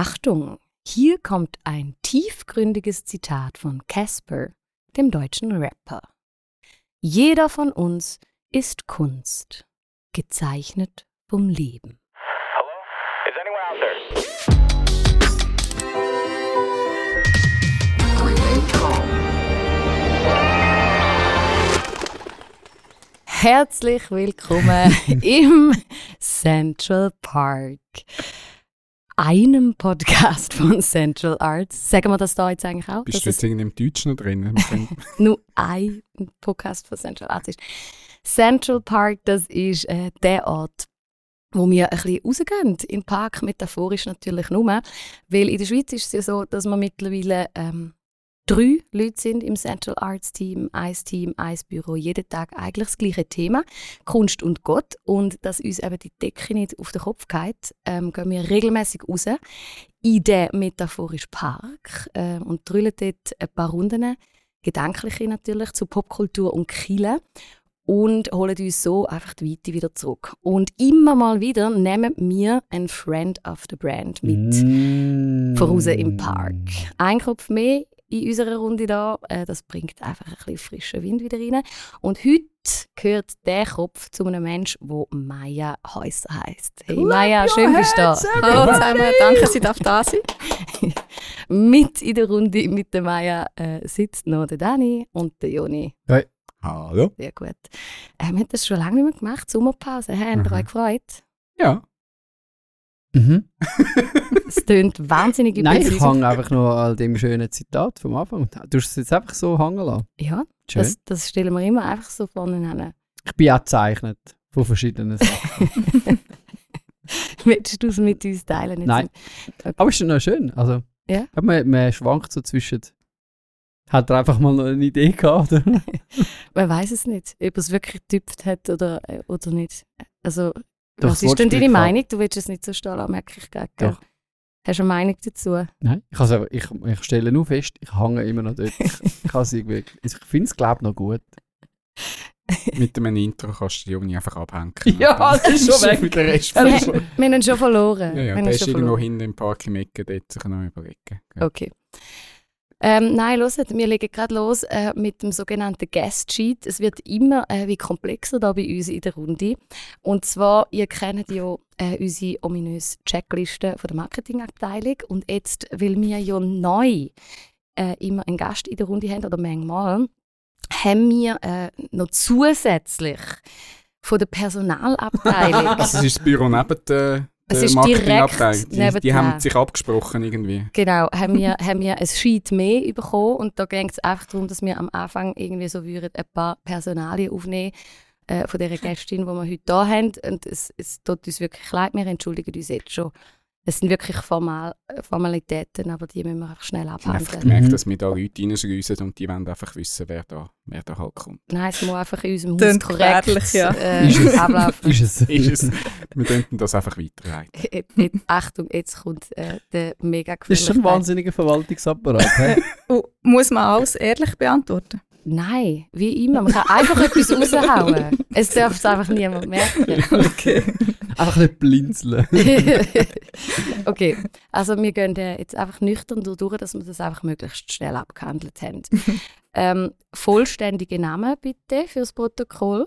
Achtung, hier kommt ein tiefgründiges Zitat von Casper, dem deutschen Rapper. Jeder von uns ist Kunst, gezeichnet vom Leben. Hello? Is anyone out there? Herzlich willkommen im Central Park, einem Podcast von Central Arts. Sagen wir das da jetzt eigentlich auch? Bist du jetzt irgendwie im Deutschen drin? Nur ein Podcast von Central Arts ist. Central Park, das ist äh, der Ort, wo wir ein bisschen rausgehen, im Park, metaphorisch natürlich nur. Weil in der Schweiz ist es ja so, dass wir mittlerweile ähm, drei Leute sind im Central Arts Team, ein Team, ein Büro, jeden Tag eigentlich das gleiche Thema, Kunst und Gott. Und dass uns eben die Decke nicht auf den Kopf geht, ähm, gehen wir regelmäßig raus in den metaphorischen Park ähm, und drüllen dort ein paar Runden, gedankliche natürlich, zu Popkultur und Kille und holen uns so einfach die Weite wieder zurück. Und immer mal wieder nehmen wir einen Friend of the Brand mit Mm. voraus im Park. Ein Kopf mehr in unserer Runde da, äh, das bringt einfach ein bisschen frischen Wind wieder rein. Und heute gehört der Kopf zu einem Menschen, der Maya Häuser heisst. Hey Maya, schön bist du da. Hallo zusammen, danke, dass ich darf da sein Mit in der Runde mit der Maya äh, sitzt noch der Dani und der Joni. Hallo? Sehr gut. Wir haben das schon lange nicht mehr gemacht, Sommerpause. Haben ihr Mhm. euch gefreut? Ja. Mhm. Es tönt wahnsinnig Nein, ich hänge einfach nur an dem schönen Zitat vom Anfang. Du hast es jetzt einfach so hängen lassen. Ja, Schön. das, das stellen wir immer einfach so vorne hin. Ich bin auch gezeichnet von verschiedenen Sachen. Willst du es mit uns teilen? Jetzt? Nein. Aber ist schon noch schön. Also, Ja. Man, man schwankt so zwischen. Hat er einfach mal noch eine Idee gehabt? Oder? Man weiß es nicht, ob er es wirklich getüpft hat oder, äh, oder nicht. Also, was das ist denn deine. Meinung? Du willst es nicht so stehen lassen, merke ich gerade. Doch. Hast du eine Meinung dazu? Nein, ich, also, ich, ich stelle nur fest, ich hänge immer noch dort. Ich, ich, ich finde es, glaube ich, noch gut. Mit einem Intro kannst du die Juni einfach abhängen. Ja, das ist schon weg. Mit der Rest Wir, haben- wir haben ihn schon verloren. ja, ja, der ist schon irgendwo hinten im Park im Ecke, dort sich noch überlegen. Ja. Okay. Ähm, nein, hört, wir legen gerade los äh, mit dem sogenannten Guest Sheet. Es wird immer äh, wie komplexer da bei uns in der Runde. Und zwar, ihr kennt ja äh, unsere ominöse Checkliste von der Marketingabteilung. Und jetzt, weil wir ja neu äh, immer einen Gast in der Runde haben, oder manchmal, haben wir äh, noch zusätzlich von der Personalabteilung Also, es ist das Büro neben der, Es der ist direkt Die, die haben sich abgesprochen irgendwie. Genau, haben wir, haben wir ein Sheet mehr bekommen und da ging es einfach darum, dass wir am Anfang irgendwie so würden ein paar Personalien aufnehmen äh, von dieser Gästin, die wir heute da haben und es, es tut uns wirklich leid, wir entschuldigen uns jetzt schon. Es sind wirklich Formal, äh, Formalitäten, aber die müssen wir einfach schnell Ich habe einfach abhandeln. gemerkt, Mhm. dass wir da Leute reinschriessen und die wollen einfach wissen, wer da, wer da halt kommt. Nein, es muss einfach in unserem Haus korrekt ja. äh, Ist es? ablaufen. Ist es? Ist es, wir könnten das einfach weiterleiten. Jetzt- jetzt- Achtung, jetzt kommt äh, der mega Das ist schon ein wahnsinniger Verwaltungsapparat. Und muss man alles ehrlich beantworten? Nein, wie immer. Man kann einfach etwas raushauen. Es darf es einfach niemand merken. Okay. Einfach nicht blinzeln. okay, also wir gehen jetzt einfach nüchtern durch, dass wir das einfach möglichst schnell abgehandelt haben. ähm, vollständige Namen bitte fürs Protokoll.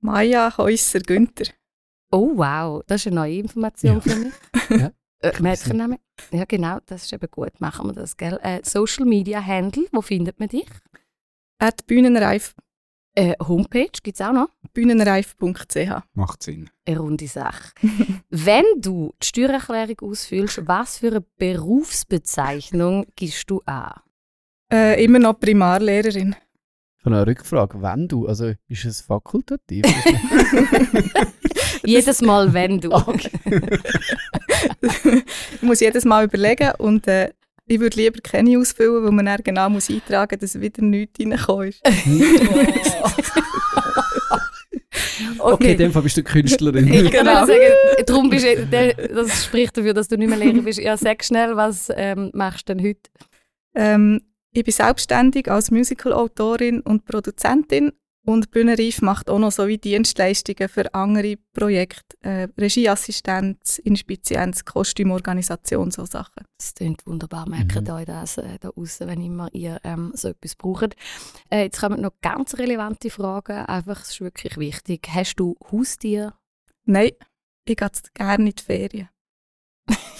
Maja Häuser Günther. Oh wow, das ist eine neue Information Ja. für mich. Ja. Äh, Mädchenname? Ja genau, das ist eben gut. Machen wir das, gell? Äh, Social Media Handle, wo findet man dich? At bühnenreif, Äh, Homepage gibt es auch noch. bühnenreif.ch. Macht Sinn. Eine runde Sache. Wenn du die Steuererklärung ausfüllst, was für eine Berufsbezeichnung gibst du an? Äh, immer noch Primarlehrerin. Ich habe eine Rückfrage. Wenn du, also ist es fakultativ? Jedes Mal, wenn du. Okay. ich muss jedes Mal überlegen und äh, ich würde lieber keine ausfüllen, weil man dann genau muss eintragen muss, dass wieder nichts reingekommen ist. okay, in dem Fall bist du Künstlerin. Ich kann Genau. sagen, darum bist du, das spricht dafür, dass du nicht mehr Lehrer bist. Ja, sag schnell, was ähm, machst du denn heute? Ähm, ich bin selbstständig als Musical-Autorin und Produzentin Und Bühnenreif macht auch noch so wie Dienstleistungen für andere Projekte, äh, Regieassistenz, Inspizienz, Kostümorganisation, so Sachen. Das klingt wunderbar. Merkt Mhm. euch das äh, da draussen, wenn immer ihr ähm, so etwas braucht. Äh, jetzt kommen noch ganz relevante Fragen. Einfach, es ist wirklich wichtig. Hast du Haustier? Nein, ich gehe gerne in die Ferien.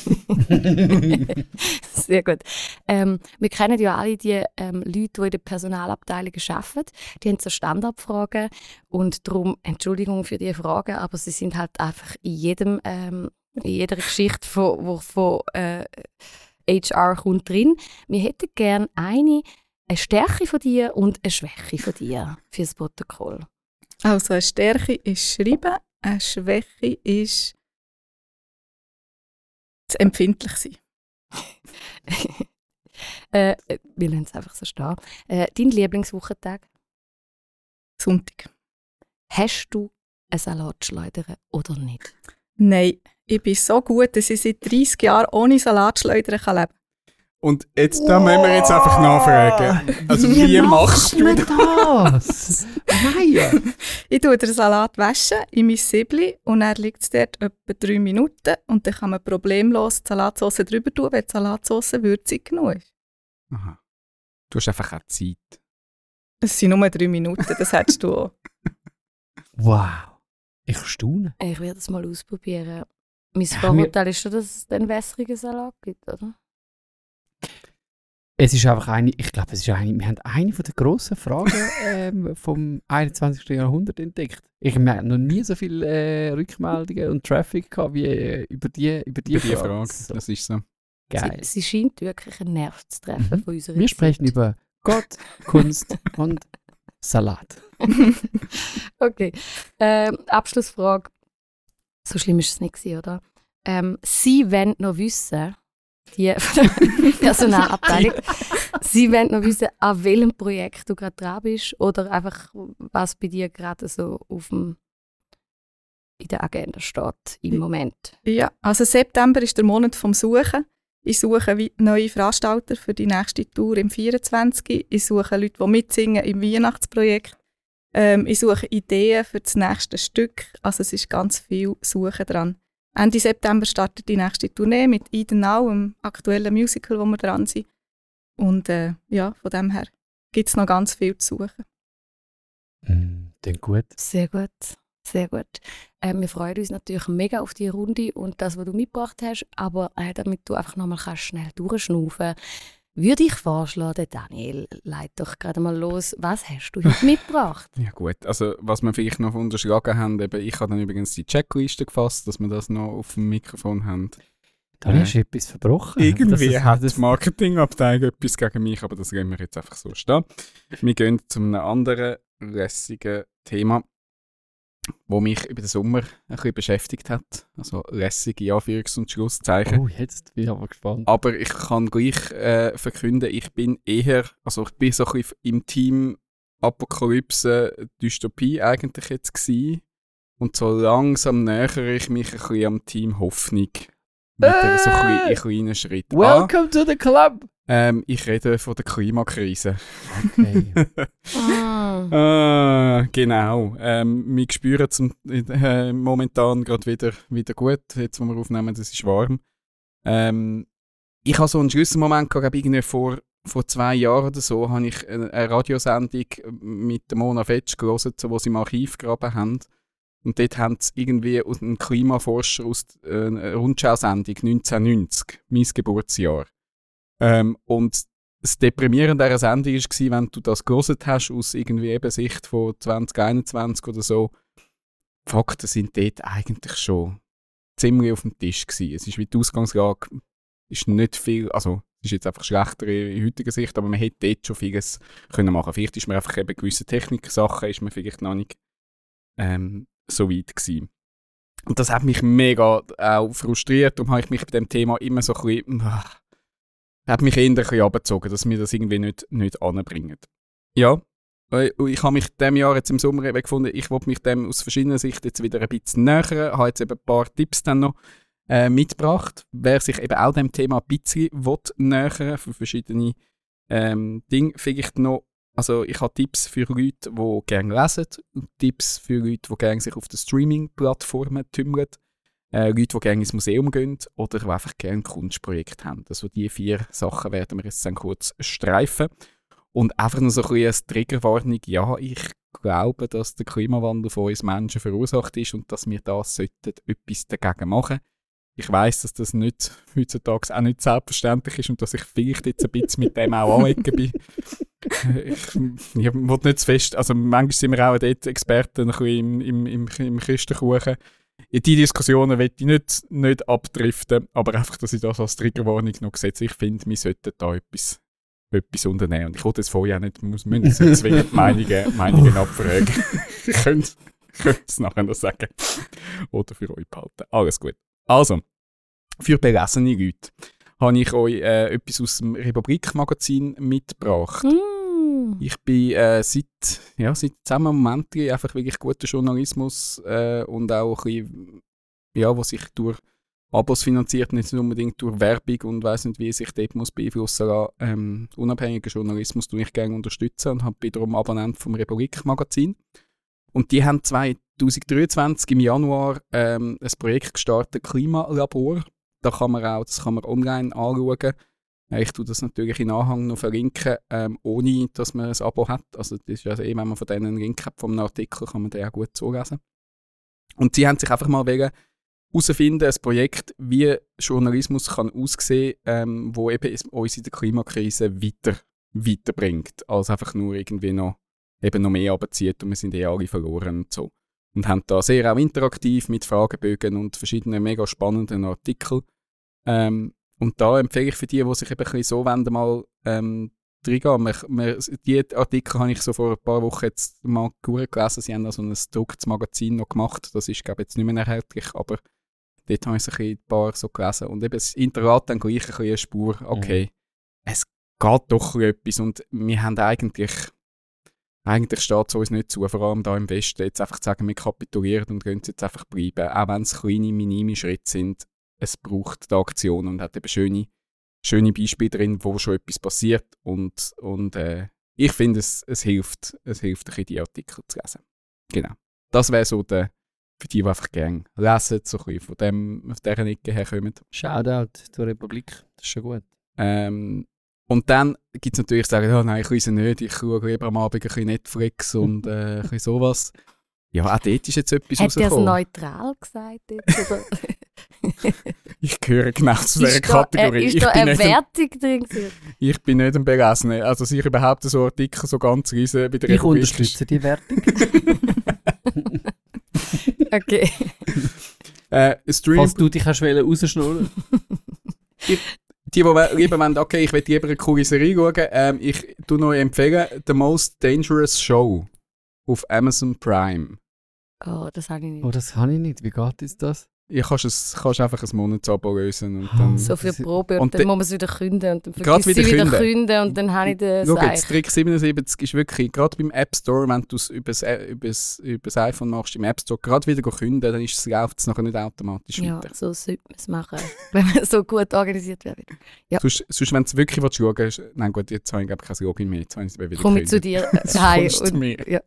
Sehr gut. Ähm, wir kennen ja alle die ähm, Leute, die in der Personalabteilung arbeiten. Die haben so Standardfragen und darum Entschuldigung für die Fragen, aber sie sind halt einfach in jedem ähm, in jeder Geschichte von, wo von äh, HR kommt drin. Wir hätten gerne eine, eine Stärke von dir und eine Schwäche von dir fürs Protokoll. Also eine Stärke ist Schreiben, eine Schwäche ist zu empfindlich sein. äh, wir lassen es einfach so stehen. Äh, dein Lieblingswochentag? Sonntag. Hast du eine Salatschleuder oder nicht? Nein, ich bin so gut, dass ich seit 30 Jahren ohne Salatschleudern kann leben Und jetzt, da müssen wir jetzt einfach nachfragen. Also, wie machst du das? das? Nein! Ich tue den Salat waschen in mein Siebli und dann liegt es dort etwa drei Minuten und dann kann man problemlos die Salatsauce drüber tun, wenn die Salatsauce würzig genug ist. Aha. Du hast einfach auch Zeit. Es sind nur drei Minuten, das hättest du auch. Wow. Ich staune. Ich werde es mal ausprobieren. Mein Vorurteil ist schon, dass es den wässrigen Salat gibt, oder? Es ist einfach eine, ich glaube, es ist eine, wir haben eine von der grossen Fragen ähm, vom 21. Jahrhundert entdeckt. Ich wir haben noch nie so viele äh, Rückmeldungen und Traffic gehabt wie äh, über die, über die, Über die Frage. So, Das ist so. geil. Sie, sie scheint wirklich einen Nerv zu treffen Mhm. von unserer Wir sprechen Zeit. über Gott, Kunst und Salat. Okay. Ähm, Abschlussfrage. So schlimm ist es nicht, gewesen, oder? Ähm, sie wollen noch wissen, die Personalabteilung, sie wollen noch wissen, an welchem Projekt du gerade dran bist oder einfach, was bei dir gerade so auf dem, in der Agenda steht im Moment. Ja, also September ist der Monat vom Suchen. Ich suche neue Veranstalter für die nächste Tour im 24. Ich suche Leute, die mitsingen im Weihnachtsprojekt. Ähm, ich suche Ideen für das nächste Stück. Also es ist ganz viel Suchen dran. Ende September startet die nächste Tournee mit Eden Now, einem aktuellen Musical, wo wir dran sind. Und äh, ja, von dem her gibt es noch ganz viel zu suchen. Mm, Klingt gut. Sehr gut, sehr gut. Ähm, wir freuen uns natürlich mega auf die Runde und das, was du mitgebracht hast. Aber äh, damit du einfach nochmal kannst schnell durchschnaufen, würde ich vorschlagen, Daniel, leit doch gerade mal los. Was hast du heute mitgebracht? Ja gut, also was wir vielleicht noch unterschlagen haben, eben, ich habe dann übrigens die Checkliste gefasst, dass wir das noch auf dem Mikrofon haben. Da Äh, hast du etwas verbrochen. Irgendwie Das ist- hat das- die Marketingabteilung etwas gegen mich, aber das gehen wir jetzt einfach so stehen. Wir gehen zu einem anderen lässigen Thema, wo mich über den Sommer ein bisschen beschäftigt hat. Also lässige Anführungs- und Schlusszeichen. Oh, jetzt bin ich aber gespannt. Aber ich kann gleich äh, verkünden, ich bin eher, also ich bin so ein bisschen im Team Apokalypse, Dystopie eigentlich jetzt gewesen. Und so langsam nähere ich mich ein bisschen am Team Hoffnung. Wieder so ein in kleinen Schritten. Ah, Welcome to the club! Ähm, ich rede von der Klimakrise. Okay. Mm. ah, genau. Ähm, wir spüren es äh, momentan gerade wieder, wieder gut, jetzt wo wir aufnehmen, es ist warm. Ähm, ich habe so einen Schlüsselmoment gehabt, irgendwie vor, vor zwei Jahren oder so, habe ich eine, eine Radiosendung mit der Mona Fetsch gelesen, so, wo sie im Archiv gegraben haben. Und dort haben sie irgendwie aus einem Klimaforscher aus äh, einer Rundschau-Sendung 1990, mein Geburtsjahr. Ähm, und das Deprimierende dieser Sendung war, wenn du das gelesen hast aus irgendwie eben Sicht von 2021 oder so, die Fakten sind dort eigentlich schon ziemlich auf dem Tisch gewesen. Es ist wie die Ausgangslage, ist nicht viel, also es ist jetzt einfach schlechter in heutiger Sicht, aber man hätte dort schon vieles können machen. Vielleicht ist man einfach eben gewisse Techniksachen, ist man vielleicht noch nicht ähm, so weit gewesen. Und das hat mich mega auch frustriert, darum habe ich mich bei dem Thema immer so ein bisschen, ah, hat mich eher ein bisschen abgezogen, dass wir das irgendwie nicht, nicht anbringen. Ja, äh, ich habe mich dem Jahr jetzt im Sommer eben gefunden, ich wollte mich dem aus verschiedenen Sichten jetzt wieder ein bisschen nähern, habe jetzt eben ein paar Tipps dann noch äh, mitgebracht, wer sich eben auch dem Thema ein bisschen will für verschiedene ähm, Dinge, vielleicht noch Also ich habe Tipps für Leute, die gerne lesen, Tipps für Leute, die gerne sich auf den Streaming-Plattformen tümmern, äh, Leute, die gerne ins Museum gehen oder die einfach gerne Kunstprojekte haben. Also die vier Sachen werden wir jetzt dann kurz streifen. Und einfach noch so ein bisschen als Triggerwarnung, ja, ich glaube, dass der Klimawandel von uns Menschen verursacht ist und dass wir da sollten etwas dagegen machen ich weiß, dass das nicht heutzutage auch nicht selbstverständlich ist und dass ich vielleicht jetzt ein bisschen mit dem auch anecken bin. ich, ich will nicht zu fest, also manchmal sind wir auch dort Experten ein bisschen im, im, im, im Christenkuchen. In diese Diskussionen will ich nicht, nicht abdriften, aber einfach, dass ich das als Triggerwarnung noch setze. Ich finde, wir sollten da etwas, etwas unternehmen. Und ich wollte es vorher auch nicht, muss müssen nicht zwingend Meinungen, Meinungen abfragen. ich könnte es nachher noch sagen. Oder für euch behalten. Alles gut. Also, für belesene Leute habe ich euch äh, etwas aus dem Republik-Magazin mitgebracht. Mm. Ich bin äh, seit, ja, seit zusammen Moment einfach wirklich guter Journalismus äh, und auch ein bisschen, ja, was sich durch Abos finanziert, nicht unbedingt durch Werbung und weiß nicht, wie sich dort muss beeinflussen lassen. Ähm, unabhängigen Journalismus gerne unterstützen und habe darum Abonnent vom Republik-Magazin. Und die haben 2023 im Januar ähm, ein Projekt gestartet, Klimalabor. Da kann man auch, das kann man online anschauen. Ich tue das natürlich in Anhang noch verlinken, ähm, ohne dass man ein Abo hat. Also das ist also eh, wenn man von denen einen Link hat vom Artikel, kann man den auch gut zulesen. Und sie haben sich einfach mal herausfinden, ein Projekt, wie Journalismus kann aussehen, ähm, wo eben uns in der Klimakrise weiter, weiterbringt, als einfach nur irgendwie noch eben noch mehr abzieht und wir sind eh alle verloren und so. Und haben da sehr auch interaktiv mit Fragebögen und verschiedenen mega spannenden Artikeln. Ähm, und da empfehle ich für die, die sich eben ein bisschen so wenden, mal ähm, reingehen. Die Artikel habe ich so vor ein paar Wochen jetzt mal gelesen. Sie haben da so ein gedrucktes Magazin noch gemacht. Das ist, glaube ich, jetzt nicht mehr erhältlich, aber dort habe ich so ein, paar so gelesen. Und eben, es hinterlässt dann gleich ein bisschen eine Spur, okay, es geht doch etwas und wir haben eigentlich eigentlich steht es uns nicht zu, vor allem da im Westen, jetzt einfach zu sagen, wir kapitulieren und können jetzt einfach bleiben, auch wenn es kleine, minime Schritte sind. Es braucht die Aktion und hat eben schöne, schöne Beispiele drin, wo schon etwas passiert und, und äh, ich finde, es, es hilft, es hilft, ein bisschen die Artikel zu lesen. Genau. Das wäre so der, für die, die einfach gerne lesen, so ein bisschen von, dem, von dieser Ecke herkommen. Shoutout zur Republik, das ist schon gut. Ähm, und dann gibt es natürlich sagen, ja, nein, ich lese nicht, ich schaue lieber am Abend ein bisschen Netflix und äh, ein bisschen sowas. Ja, auch dort ist jetzt etwas Hat er es rausgekommen. neutral gesagt jetzt? Ich gehöre genau zu dieser ist da, Kategorie. äh, ist ich, da bin eine nicht ein, Wertung drin? ich bin nicht ein Belesener. Also sich überhaupt so Artikel so ganz lesen bei der Ich ist- unterstütze die Wertung. Okay. Äh, Stream, Falls du dich hast wollen rausschnurren die, die lieber wollen, okay, ich will lieber eine coole Serie schauen, ähm, ich tue noch empfehlen, The Most Dangerous Show auf Amazon Prime. Oh, das habe ich nicht. Oh, das kann ich nicht. Wie geht jetzt das? Ich kannst, es, kannst einfach ein Monatsabo lösen und dann... so viel das Probe und, und dann muss man es wieder künden und dann vergisst sie wieder wieder künden. und dann habe ich den Schau jetzt, Trick 77 ist wirklich, gerade beim App Store, wenn du es übers, äh, übers, übers iPhone machst, im App Store, gerade wieder künden, dann ist es, läuft es nachher nicht automatisch Ja, weiter. so sollte man es machen, wenn man so gut organisiert wäre. Ja. Sonst, sonst, wenn du wirklich willst, schauen willst, nein gut, jetzt habe ich glaube ich kein Login mehr, jetzt habe ich es wieder Komme ich zu dir Sonst heim und mir. ja.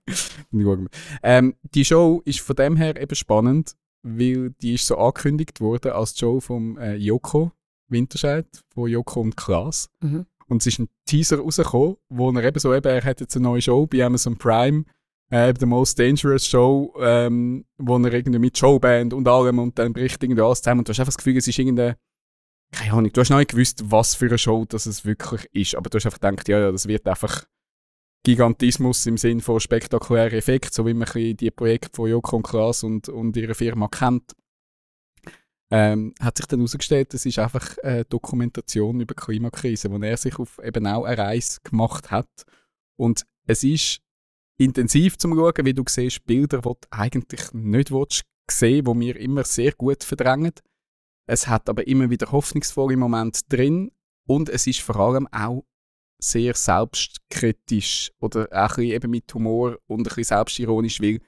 Ähm, die Show ist von dem her eben spannend, weil die ist so angekündigt worden als die Show vom äh, Joko Winterscheid, von Joko und Klaas. Mhm. Und es ist ein Teaser rausgekommen, wo er eben so eben, er hat jetzt eine neue Show bei Amazon Prime, äh, eben The Most Dangerous Show, ähm, wo er irgendwie mit Showband und allem und dann bricht irgendwie alles zusammen und du hast einfach das Gefühl, es ist irgendeine, keine Ahnung, du hast noch nicht gewusst, was für eine Show das es wirklich ist, aber du hast einfach gedacht, ja, ja, das wird einfach Gigantismus im Sinn von spektakulären Effekt, so wie man die Projekte von Joko und Klaas und, und ihrer Firma kennt. Ähm, hat sich dann herausgestellt, es ist einfach eine Dokumentation über die Klimakrise, wo er sich auf eben auch eine Reise gemacht hat. Und es ist intensiv zum Schauen, wie du siehst, Bilder, die du eigentlich nicht willst, sehen, die wir immer sehr gut verdrängen. Es hat aber immer wieder hoffnungsvolle Momente drin und es ist vor allem auch sehr selbstkritisch oder auch eben mit Humor und ein bisschen selbstironisch, weil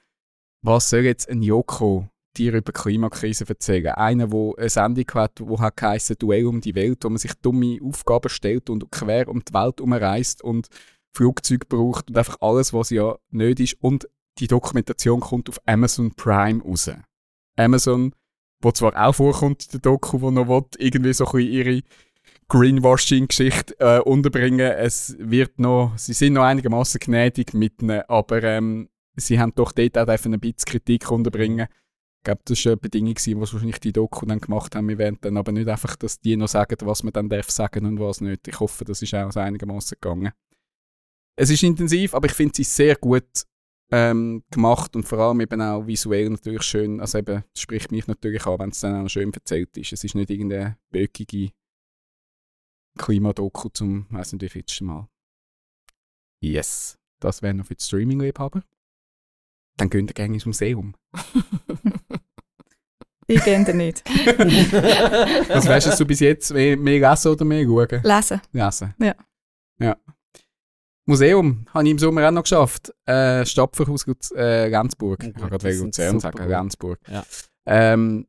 was soll jetzt ein Joko dir über die Klimakrise erzählen? Einer, der eine Sendung hat, die hat geheissen, Duell um die Welt, wo man sich dumme Aufgaben stellt und quer um die Welt umreist und Flugzeug braucht und einfach alles, was ja nicht ist. Und die Dokumentation kommt auf Amazon Prime raus. Amazon, wo zwar auch vorkommt in der Doku, wo noch will, irgendwie so ein bisschen ihre Greenwashing-Geschichte äh, unterbringen. Es wird noch, sie sind noch einigermaßen gnädig mit ihnen, aber ähm, sie haben doch dort auch ein bisschen Kritik unterbringen. Ich glaube, das war eine Bedingung, die wahrscheinlich die Doku dann gemacht haben. Wir werden dann aber nicht einfach, dass die noch sagen, was man dann darf sagen und was nicht. Ich hoffe, das ist auch einigermaßen gegangen. Es ist intensiv, aber ich finde sie sehr gut ähm, gemacht und vor allem eben auch visuell natürlich schön. Also eben, das spricht mich natürlich an, wenn es dann auch schön erzählt ist. Es ist nicht irgendeine böckige Klimadoku zum, weiß nicht wie vielsten Mal. Yes, das wäre noch für die Streaming-Liebhaber. Dann gehen wir gerne ins Museum. Ich gehe da nicht. Was wärst du bis jetzt? Mehr, mehr lesen oder mehr schauen? Lesen. Lesen. Ja. Ja. Museum habe ich im Sommer auch noch geschafft. Äh, Stapferhaus äh, Lenzburg. Oh ich kann gerade Luzern sagen. Lenzburg. Ja. Ähm,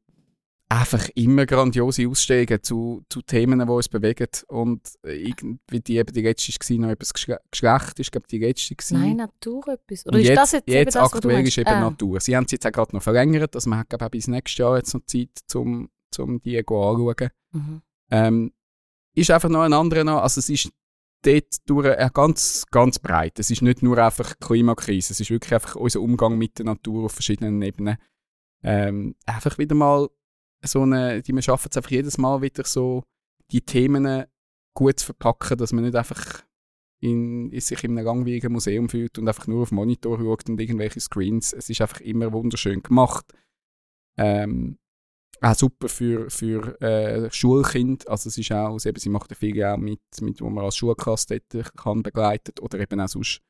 einfach immer grandiose Ausstellungen zu, zu Themen, die uns bewegen. Und äh, irgendwie die, eben die letzte war noch Geschle- Geschlecht, ist glaube die letzte. gewesen. Nein, Natur etwas. Oder Und ist jetzt, das jetzt, jetzt das, aktuell ist eben Ah. Natur. Sie haben es jetzt auch gerade noch verlängert, also man hat glaube auch bis nächstes Jahr jetzt noch Zeit, um zum die go anschauen. Mhm. Ähm, ist einfach noch ein anderer noch, also es ist dort durch äh, ganz, ganz breit. Es ist nicht nur einfach Klimakrise, es ist wirklich einfach unser Umgang mit der Natur auf verschiedenen Ebenen. Ähm, einfach wieder mal so eine, die wir schaffen es einfach jedes Mal wieder so, die Themen gut zu verpacken, dass man nicht einfach in, in sich in einem langweiligen Museum fühlt und einfach nur auf Monitor schaut und irgendwelche Screens. Es ist einfach immer wunderschön gemacht. Ähm, auch super für, für äh, Schulkind. Also es ist auch, eben, sie macht ja viel auch mit, mit, wo man als Schulklasse dort kann begleitet oder eben auch sonst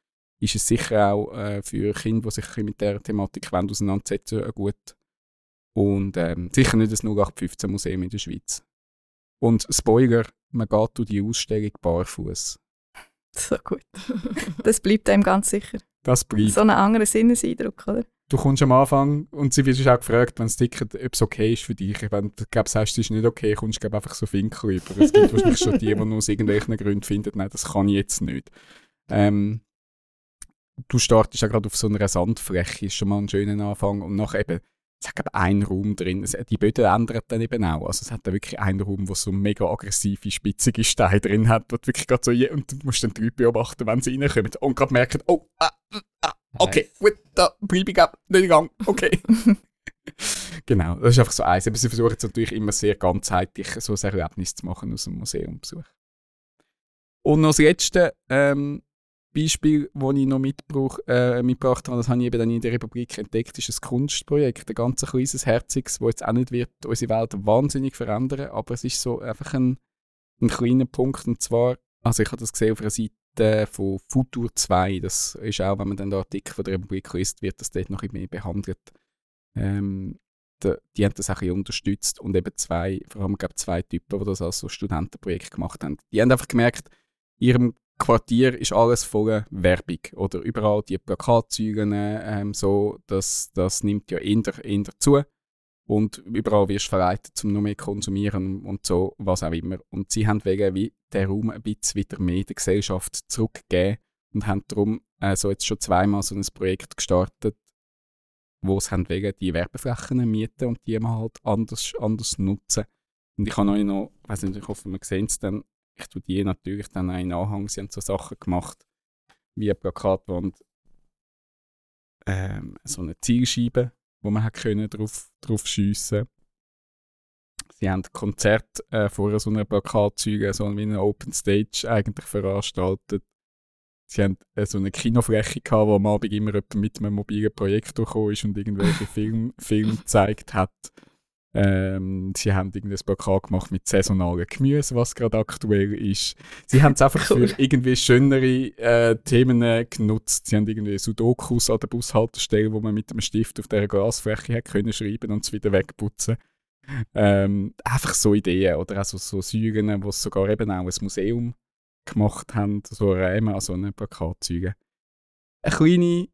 ist es sicher auch äh, für Kinder, die sich ein mit dieser Thematik wollen, auseinandersetzen äh, gut. Und ähm, sicher nicht das 0815 Museum in der Schweiz. Und Spoiler, man geht durch die Ausstellung barfuß. So gut. Das bleibt einem ganz sicher. Das bleibt. So ein anderer Sinneseindruck, oder? du kommst am Anfang und sie wird auch gefragt, wenn das Ticket, ob es okay ist für dich. Wenn du glaub, sagst, es ist nicht okay, kommst du einfach so Finkel über. Es gibt wahrscheinlich schon die, die aus irgendwelchen Gründen finden, nein, das kann ich jetzt nicht. Ähm, du startest ja gerade auf so einer Sandfläche, ist schon mal ein schöner Anfang. Und nachher eben, es hat glaub, einen Raum drin. Die Böden ändern dann eben auch. Also es hat da wirklich einen Raum, wo so mega aggressive, spitzige Steine drin hat, wo wirklich gerade so, je- und du musst dann die Leute beobachten, wenn sie reinkommen und gerade merken, oh, ah, ah, okay, gut, da bleibe ich ab, nicht in Gang, okay. genau, das ist einfach so eins. Aber sie versuchen jetzt natürlich immer sehr ganzheitlich so ein Erlebnis zu machen aus dem Museumbesuch. Und noch das letzte ähm, Beispiel, das ich noch mitgebracht, äh, mitgebracht habe, das habe ich eben dann in der Republik entdeckt, ist ein Kunstprojekt, ein ganz kleines, herziges, das jetzt auch nicht wird unsere Welt wahnsinnig verändern, aber es ist so einfach ein, ein kleiner Punkt und zwar, also ich habe das gesehen auf einer Seite von Futur 2, das ist auch, wenn man dann den Artikel von der Republik liest, wird das dort noch ein bisschen mehr behandelt. Ähm, die, die haben das auch ein bisschen unterstützt und eben zwei, vor allem glaube zwei Typen, die das als so Studentenprojekt gemacht haben. Die haben einfach gemerkt, ihrem Quartier ist alles voller Werbung oder überall die Plakatzeuge, ähm, so, das, das nimmt ja eher, eher zu und überall wirst du verleitet, zum noch mehr konsumieren und so, was auch immer. Und sie haben wegen wie den Raum ein bisschen wieder mehr der Gesellschaft zurückgegeben und haben darum also jetzt schon zweimal so ein Projekt gestartet, wo sie haben wegen die Werbeflächen mieten und die man halt anders, anders nutzen. Und ich habe euch noch, ich hoffe, man sehen es dann, ich tue die natürlich dann auch in Anhang, sie haben so Sachen gemacht, wie eine Plakatwand, ähm, so eine Zielscheibe, wo man hat können drauf, drauf schiessen Sie haben Konzert äh, vor so einer Plakatzeuge, so wie eine Open Stage eigentlich veranstaltet. Sie haben äh, so eine Kinofläche gehabt, wo am Abend immer jemand mit einem mobilen Projektor gekommen ist und irgendwelche Film, Filme gezeigt hat. Ähm, sie haben irgendwie ein Plakat gemacht mit saisonalen Gemüse, was gerade aktuell ist. Sie haben es einfach Cool. für irgendwie schönere äh, Themen äh, genutzt. Sie haben irgendwie Sudokus an der Bushaltestelle, wo man mit einem Stift auf der Glasfläche hat können schreiben und es wieder wegputzen. Ähm, einfach so Ideen oder auch so, so Säulen, wo sie sogar eben auch ein Museum gemacht haben, so Räume an so einem Plakatzeugen. Eine kleine,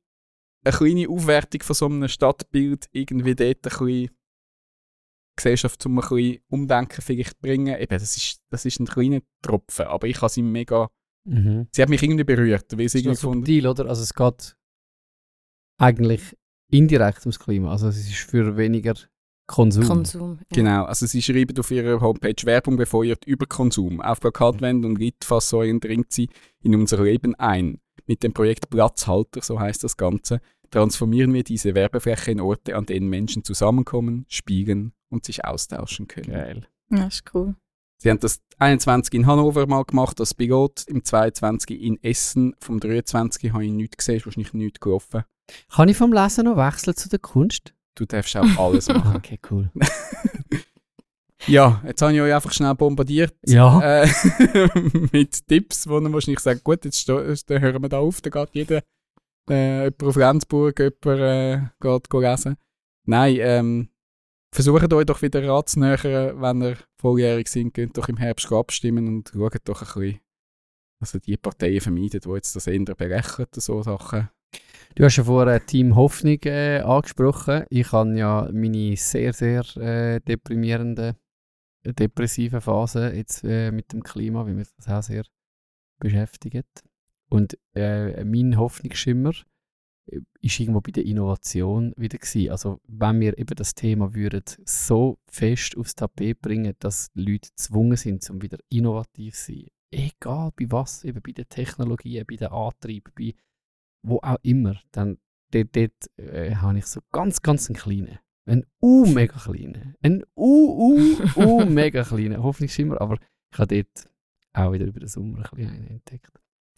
eine kleine Aufwertung von so einem Stadtbild, irgendwie dort ein bisschen Gesellschaft zum ein bisschen Umdenken vielleicht bringen. Eben, das ist, das ist ein kleiner Tropfen, aber ich habe sie mega, Mhm. Sie hat mich irgendwie berührt, weil sie Ist irgendwie subtil, oder? Also es geht eigentlich indirekt ums Klima. Also es ist für weniger Konsum. Konsum. Ja. Genau, also sie schreiben auf ihrer Homepage, Werbung befeuert Überkonsum. Auf Plakatwänden und Litfaßsäulen dringt sie in unser Leben ein. Mit dem Projekt Platzhalter, so heißt das Ganze, transformieren wir diese Werbefläche in Orte, an denen Menschen zusammenkommen, spielen und sich austauschen können. Geil. Ja, ist cool. Sie haben das 21 in Hannover mal gemacht, das Pilot, im 22 in Essen, vom 23 habe ich nichts gesehen, ist wahrscheinlich nichts gelaufen. Kann ich vom Lesen noch wechseln zu der Kunst? Du darfst auch alles machen. Okay, cool. ja, jetzt habe ich euch einfach schnell bombardiert. Ja. Äh, mit Tipps, wo man wahrscheinlich sagt, gut, jetzt sto- jetzt hören wir da auf, da geht jeder äh, jemand auf Lenzburg, jemand äh, geht lesen. Nein, ähm, versucht euch doch wieder anzunähern, wenn ihr volljährig seid, geht doch im Herbst abstimmen und schaut doch ein bisschen, also die Parteien vermeiden, die jetzt das eher belächeln, so Sachen. Du hast ja vorher Team Hoffnung äh, angesprochen. Ich habe ja meine sehr, sehr äh, deprimierende, depressive Phase jetzt äh, mit dem Klima, weil mich das auch sehr beschäftigt. Und äh, mein Hoffnungsschimmer ist irgendwo bei der Innovation wieder gewesen. Also wenn wir eben das Thema würden so fest aufs Tapet bringen, dass Leute gezwungen sind, um wieder innovativ zu sein, egal bei was, eben bei den Technologien, bei den Antrieben, bei wo auch immer, dann dort, dort äh, habe ich so ganz, ganz einen kleinen, einen u mega kleinen, einen u u u mega kleinen, Hoffnungsschimmer, aber ich habe dort auch wieder über den Sommer ein bisschen einen entdeckt.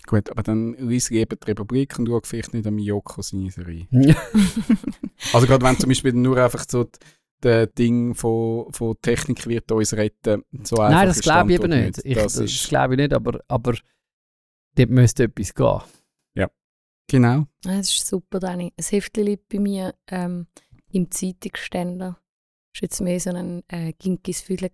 Gut, aber dann lies lieber die Republik und schau vielleicht nicht an Miyoko seine Serie. Also gerade wenn zum Beispiel nur einfach so das Ding von, von Technik wird uns retten, so einfach Nein, das glaube ich eben nicht. Ich, Das das glaube ich nicht, aber, aber dort müsste etwas gehen. genau. Ja, Das ist super, Dani. Ein Heftchen liegt bei mir ähm, im Zeitungsständer. Das war jetzt mehr so ein äh, Ginkisfüller,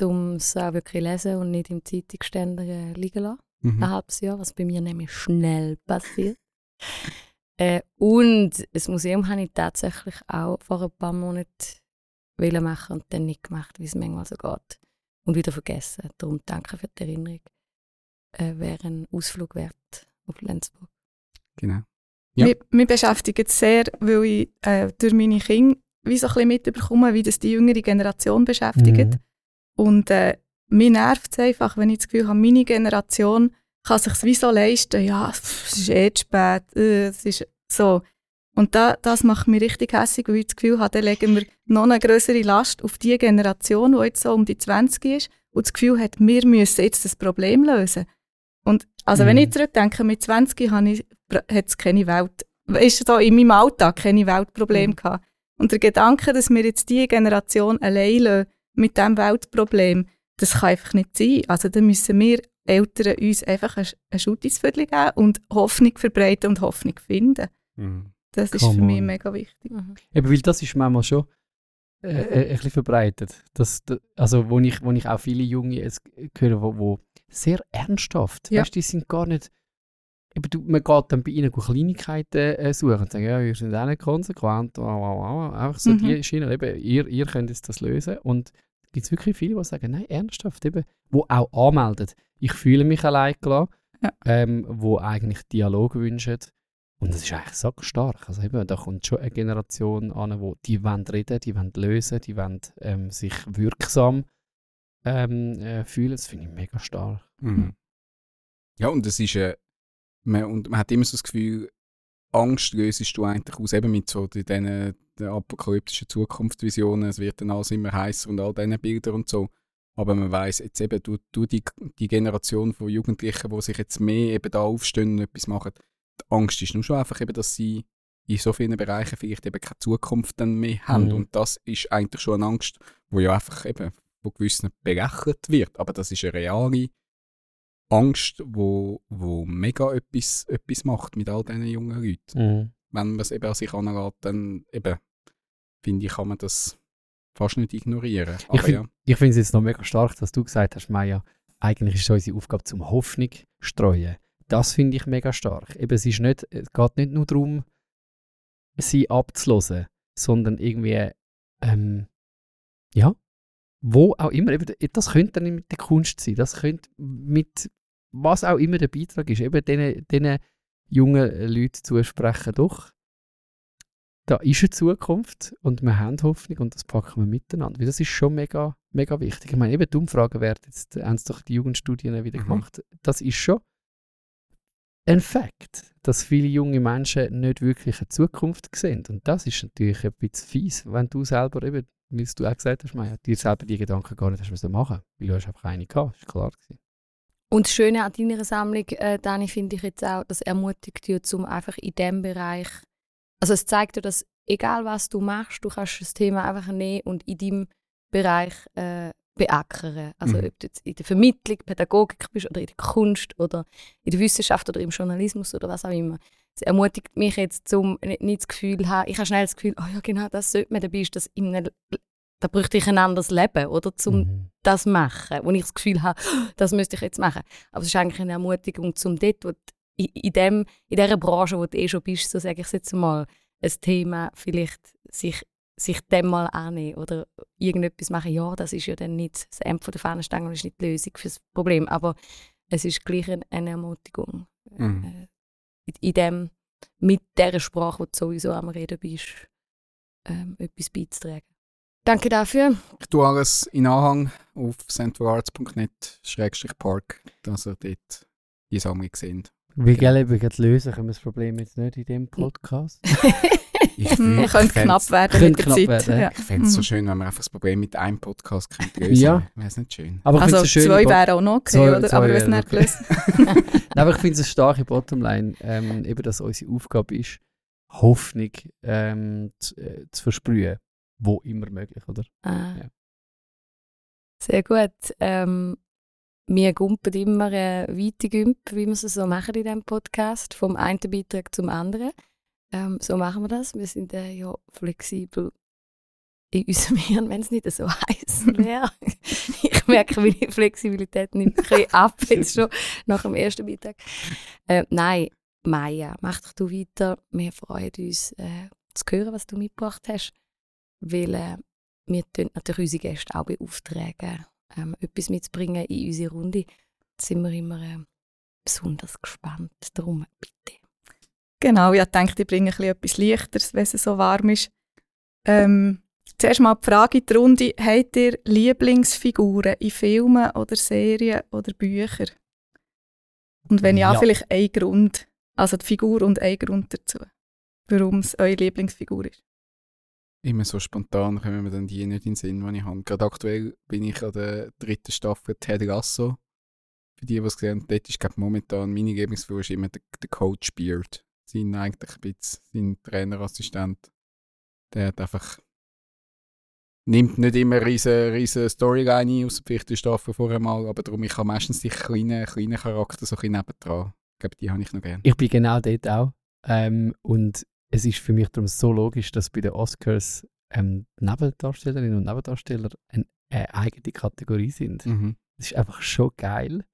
um es auch wirklich zu lesen und nicht im Zeitungsständer äh, liegen lassen. Mhm. Ein halbes Jahr, was bei mir nämlich schnell passiert. äh, und das Museum habe ich tatsächlich auch vor ein paar Monaten wollen machen und dann nicht gemacht, wie es manchmal so geht. Und wieder vergessen. Darum danke für die Erinnerung. Äh, wäre ein Ausflug wert auf Lenzburg. genau. Ja. Mich, mich beschäftigt es sehr, weil ich äh, durch meine Kinder wie so ein bisschen mitbekomme, wie das die jüngere Generation beschäftigt. Mhm. Und äh, mir nervt es einfach, wenn ich das Gefühl habe, meine Generation kann sich wie so leisten, ja, es ist eh zu spät, äh, es ist so. Und da, das macht mich richtig hässlich, weil ich das Gefühl habe, dann legen wir noch eine größere Last auf die Generation, die jetzt so um die 20 ist und das Gefühl hat, wir müssen jetzt das Problem lösen. Und also wenn Mhm. ich zurückdenke, mit 20 habe ich, hat es keine Welt, ist so in meinem Alltag keine Weltprobleme Mhm. gehabt. Und der Gedanke, dass wir jetzt diese Generation allein lassen mit diesem Weltproblem, das kann einfach nicht sein. Also da müssen wir Eltern uns einfach ein, ein Schuttisviertel geben und Hoffnung verbreiten und Hoffnung finden. Mhm. Das ist Come für mich on. mega wichtig. Mhm. Eben, weil das ist manchmal schon äh, äh, ein bisschen verbreitet. Das, da- also, wo ich, wo ich auch viele Junge jetzt höre, wo, wo sehr ernsthaft, Ja. weißt, die sind gar nicht, eben, du, man geht dann bei ihnen Kleinigkeiten äh, suchen und sagen, ja, wir sind auch nicht konsequent, wow, wow, wow. einfach so Mhm. die Schiene, eben, ihr, ihr könnt jetzt das lösen und es gibt wirklich viele, die sagen, nein, ernsthaft, eben, wo auch anmelden, ich fühle mich allein gelassen, Ja. ähm, wo eigentlich Dialog wünschen und das ist eigentlich so stark. Also eben, da kommt schon eine Generation an, wo die wollen reden, die wollen lösen, die wollen ähm, sich wirksam ähm, äh, fühlen. Das finde ich mega stark. Mhm. Ja, und es ist äh, man, und man hat immer so das Gefühl, Angst löst du eigentlich aus, eben mit so diesen apokalyptischen Zukunftsvisionen, es wird dann alles immer heißer und all diesen Bildern und so. Aber man weiß jetzt eben, du, du die, die Generation von Jugendlichen, die sich jetzt mehr eben da aufstehen und etwas machen, die Angst ist nur schon einfach eben, dass sie in so vielen Bereichen vielleicht eben keine Zukunft dann mehr haben. Mhm. Und das ist eigentlich schon eine Angst, wo ja einfach eben von gewissen belächelt wird. Aber das ist eine reale Angst, wo, wo mega etwas, etwas macht mit all diesen jungen Leuten. Wenn man es eben an sich anlässt, dann eben, finde ich, kann man das fast nicht ignorieren. Ich Aber ja, Ich finde es jetzt noch mega stark, dass du gesagt hast, Maya, eigentlich ist es unsere Aufgabe zum Hoffnung streuen. Das finde ich mega stark. Eben, es, ist nicht, es geht nicht nur darum, sie abzulösen, sondern irgendwie, ähm, ja, wo auch immer, eben, das könnte dann mit der Kunst sein, das könnte mit was auch immer der Beitrag ist, eben diesen, diesen jungen Leuten zusprechen, doch, da ist eine Zukunft und wir haben Hoffnung und das packen wir miteinander. Weil das ist schon mega, mega wichtig. Ich meine, eben die Umfragewerte, jetzt haben es doch die Jugendstudien wieder Mhm. gemacht, das ist schon ein Fakt, dass viele junge Menschen nicht wirklich eine Zukunft sehen. Und das ist natürlich ein bisschen fies, wenn du selber eben, wie du auch gesagt hast, Maya, dir selber die Gedanken gar nicht hast müssen machen weil du hast einfach eine gehabt, ist klar gewesen. Und das Schöne an deiner Sammlung, äh, Dani, finde ich jetzt auch, das ermutigt dich, um einfach in diesem Bereich, also es zeigt dir, dass egal was du machst, du kannst das Thema einfach nehmen und in deinem Bereich äh, beackern. Also Mhm. ob du jetzt in der Vermittlung, Pädagogik bist oder in der Kunst oder in der Wissenschaft oder im Journalismus oder was auch immer. Es ermutigt mich jetzt, um nicht, nicht das Gefühl zu haben, ich habe schnell das Gefühl, oh ja genau, das sollte man, dabei ist das in einem, da bräuchte ich ein anderes Leben, oder, zum Mhm. das machen, wo ich das Gefühl habe, das müsste ich jetzt machen. Aber es ist eigentlich eine Ermutigung, zum dort, wo in, in, dem, in dieser Branche, wo du eh schon bist, so sage ich es jetzt mal, ein Thema vielleicht sich, sich dem mal annehmen oder irgendetwas machen. Ja, das ist ja dann nicht das Ende der Fahnenstange und ist nicht die Lösung für das Problem, aber es ist gleich eine, eine Ermutigung. Mhm. In, dem, mit dieser Sprache, wo du sowieso am Reden bist, ähm, etwas beizutragen. Danke dafür. Ich tue alles in Anhang auf centralarts.net-park, dass ihr dort die Sammlung seht. Wie gell, eben gerade lösen können wir das Problem jetzt nicht in diesem Podcast. Ich Hm, würd- könnte knapp werden könnte mit der Zeit. werden, ja. Ich fände es so Mhm. schön, wenn wir einfach das Problem mit einem Podcast könnten lösen Ja. Wäre es nicht schön? Aber ich Also schöne zwei wären auch noch okay, Zwei- oder? zwei aber wenn es nicht gelöst Nein, aber ich finde es eine starke Bottomline, ähm, eben, dass unsere Aufgabe ist, Hoffnung ähm, zu, äh, zu versprühen. Wo immer möglich, oder? Ah. Ja. Sehr gut. Ähm, wir gumpen immer äh, weite Gümp, wie wir es so machen in diesem Podcast, vom einen Beitrag zum anderen. Ähm, so machen wir das. Wir sind äh, ja flexibel in unserem Hirn, wenn es nicht so heiß wäre. ich merke, meine Flexibilität nimmt ein ab, jetzt schon nach dem ersten Beitrag. Äh, nein, Maja, mach doch du weiter. Wir freuen uns äh, zu hören, was du mitgebracht hast. Weil äh, wir natürlich unsere Gäste auch beauftragen, ähm, etwas mitzubringen in unsere Runde. Da sind wir immer äh, besonders gespannt. Darum bitte. Genau, ich denke, ich bringe ein bisschen etwas Leichteres, wenn es so warm ist. Ähm, zuerst mal die Frage in die Runde. Habt ihr Lieblingsfiguren in Filmen oder Serien oder Büchern? Und wenn ja, Ja. vielleicht ein Grund. Also die Figur und ein Grund dazu. Warum es eure Lieblingsfigur ist. Immer so spontan kommen mir dann die nicht in den Sinn, die ich habe. Gerade aktuell bin ich an der dritten Staffel Ted Lasso. Für die, die es gesehen haben, dort ist glaub, momentan meine Lieblingsfigur ist immer der, der Coach Beard. Sein eigentlich ein bisschen, sein Trainerassistent. Der hat einfach nimmt nicht immer riesen, riesen Storyline ein, aus der vierten Staffel vorher mal, aber darum, ich habe meistens die kleinen, kleinen Charakter so ein nebendran. Ich glaube, die habe ich noch gerne. Ich bin genau dort auch. Ähm, und es ist für mich darum so logisch, dass bei den Oscars ähm, Nebendarstellerinnen und Nebendarsteller eine, eine eigene Kategorie sind. Mhm. Es ist einfach schon geil,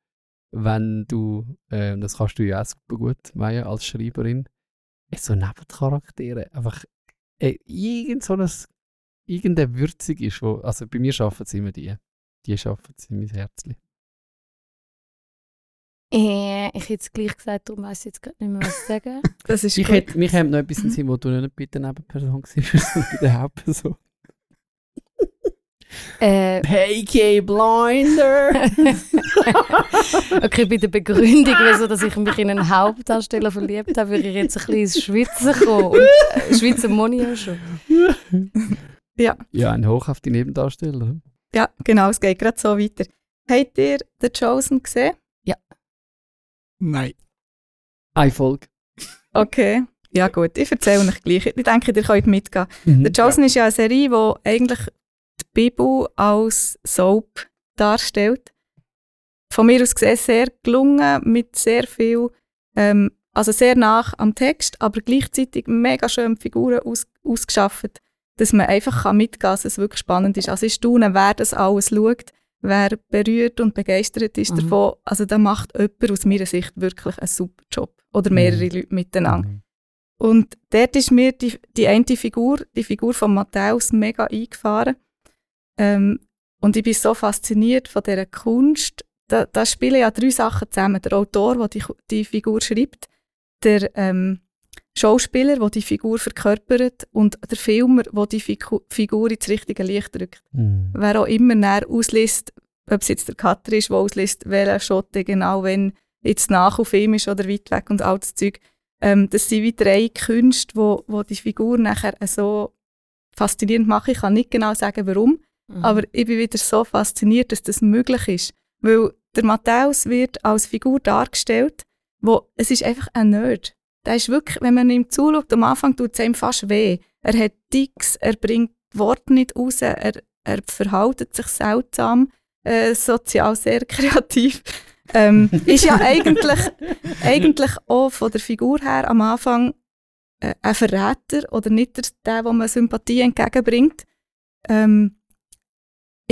wenn du, ähm, das kannst du ja auch super gut, Maya, als Schreiberin, äh, so Nebencharaktere einfach äh, irgend so ein, irgendeine Würzig ist, wo, also bei mir schaffen es immer die. Die schaffen es in mein Herzchen. Äh, ich hätte es gleich gesagt, darum weiß ich jetzt gerade nicht mehr, was sagen. Das ist Ich gut. hätte, mich hätte noch etwas in Sinn, wo du nicht bei der Nebenperson warst, sondern bei der Hauptperson. Äh, Hey, Kay Blinder! okay, bei der Begründung, wieso dass ich mich in einen Hauptdarsteller verliebt habe, würde ich jetzt ein bisschen ins Schwitzen kommen. Und äh, Schweizer Moni auch schon. Ja, ja, ein Hoch auf die Nebendarsteller. ja, genau, es geht gerade so weiter. Habt ihr The Chosen gesehen? Nein. Eine Folge. Okay. Ja gut, ich erzähle euch gleich. Ich denke, ihr könnt mitgehen. Mhm. The Chosen ist ja eine Serie, die eigentlich die Bibel als Soap darstellt. Von mir aus gesehen sehr gelungen, mit sehr viel, ähm, also sehr nach am Text, aber gleichzeitig mega schön Figuren aus, ausgeschafft, dass man einfach kann mitgehen kann, dass es wirklich spannend ist. Also ich staune, wer das alles schaut, wer berührt und begeistert ist Mhm. davon. Also da macht jemand aus meiner Sicht wirklich einen super Job. Oder mehrere Mhm. Leute miteinander. Mhm. Und dort ist mir die, die eine Figur, die Figur von Matthäus, mega eingefahren. Ähm, und ich bin so fasziniert von dieser Kunst, da, da spielen ja drei Sachen zusammen. Der Autor, der die, die Figur schreibt, der ähm, Schauspieler, der die Figur verkörpert und der Filmer, der die Figu Figur ins richtige Licht drückt. Mhm. Wer auch immer näher ausliest, ob es jetzt der Cutter ist, der ausliest, welcher Shot der genau wenn jetzt nach auf ihm ist oder weit weg und all das Zeug. Ähm, das sind wie drei Künste, wo, wo die Figur nachher so faszinierend machen. Ich kann nicht genau sagen, warum, Mhm. aber ich bin wieder so fasziniert, dass das möglich ist. Weil der Matthäus wird als Figur dargestellt, wo es ist einfach ein Nerd. Der ist wirklich, wenn man ihm zuschaut, am Anfang tut es ihm fast weh. Er hat Ticks, er bringt Worte nicht raus, er, er verhält sich seltsam, äh, sozial sehr kreativ. Ähm, ist ja eigentlich, eigentlich auch von der Figur her am Anfang äh, ein Verräter oder nicht der, der, wo man Sympathie entgegenbringt. Ähm,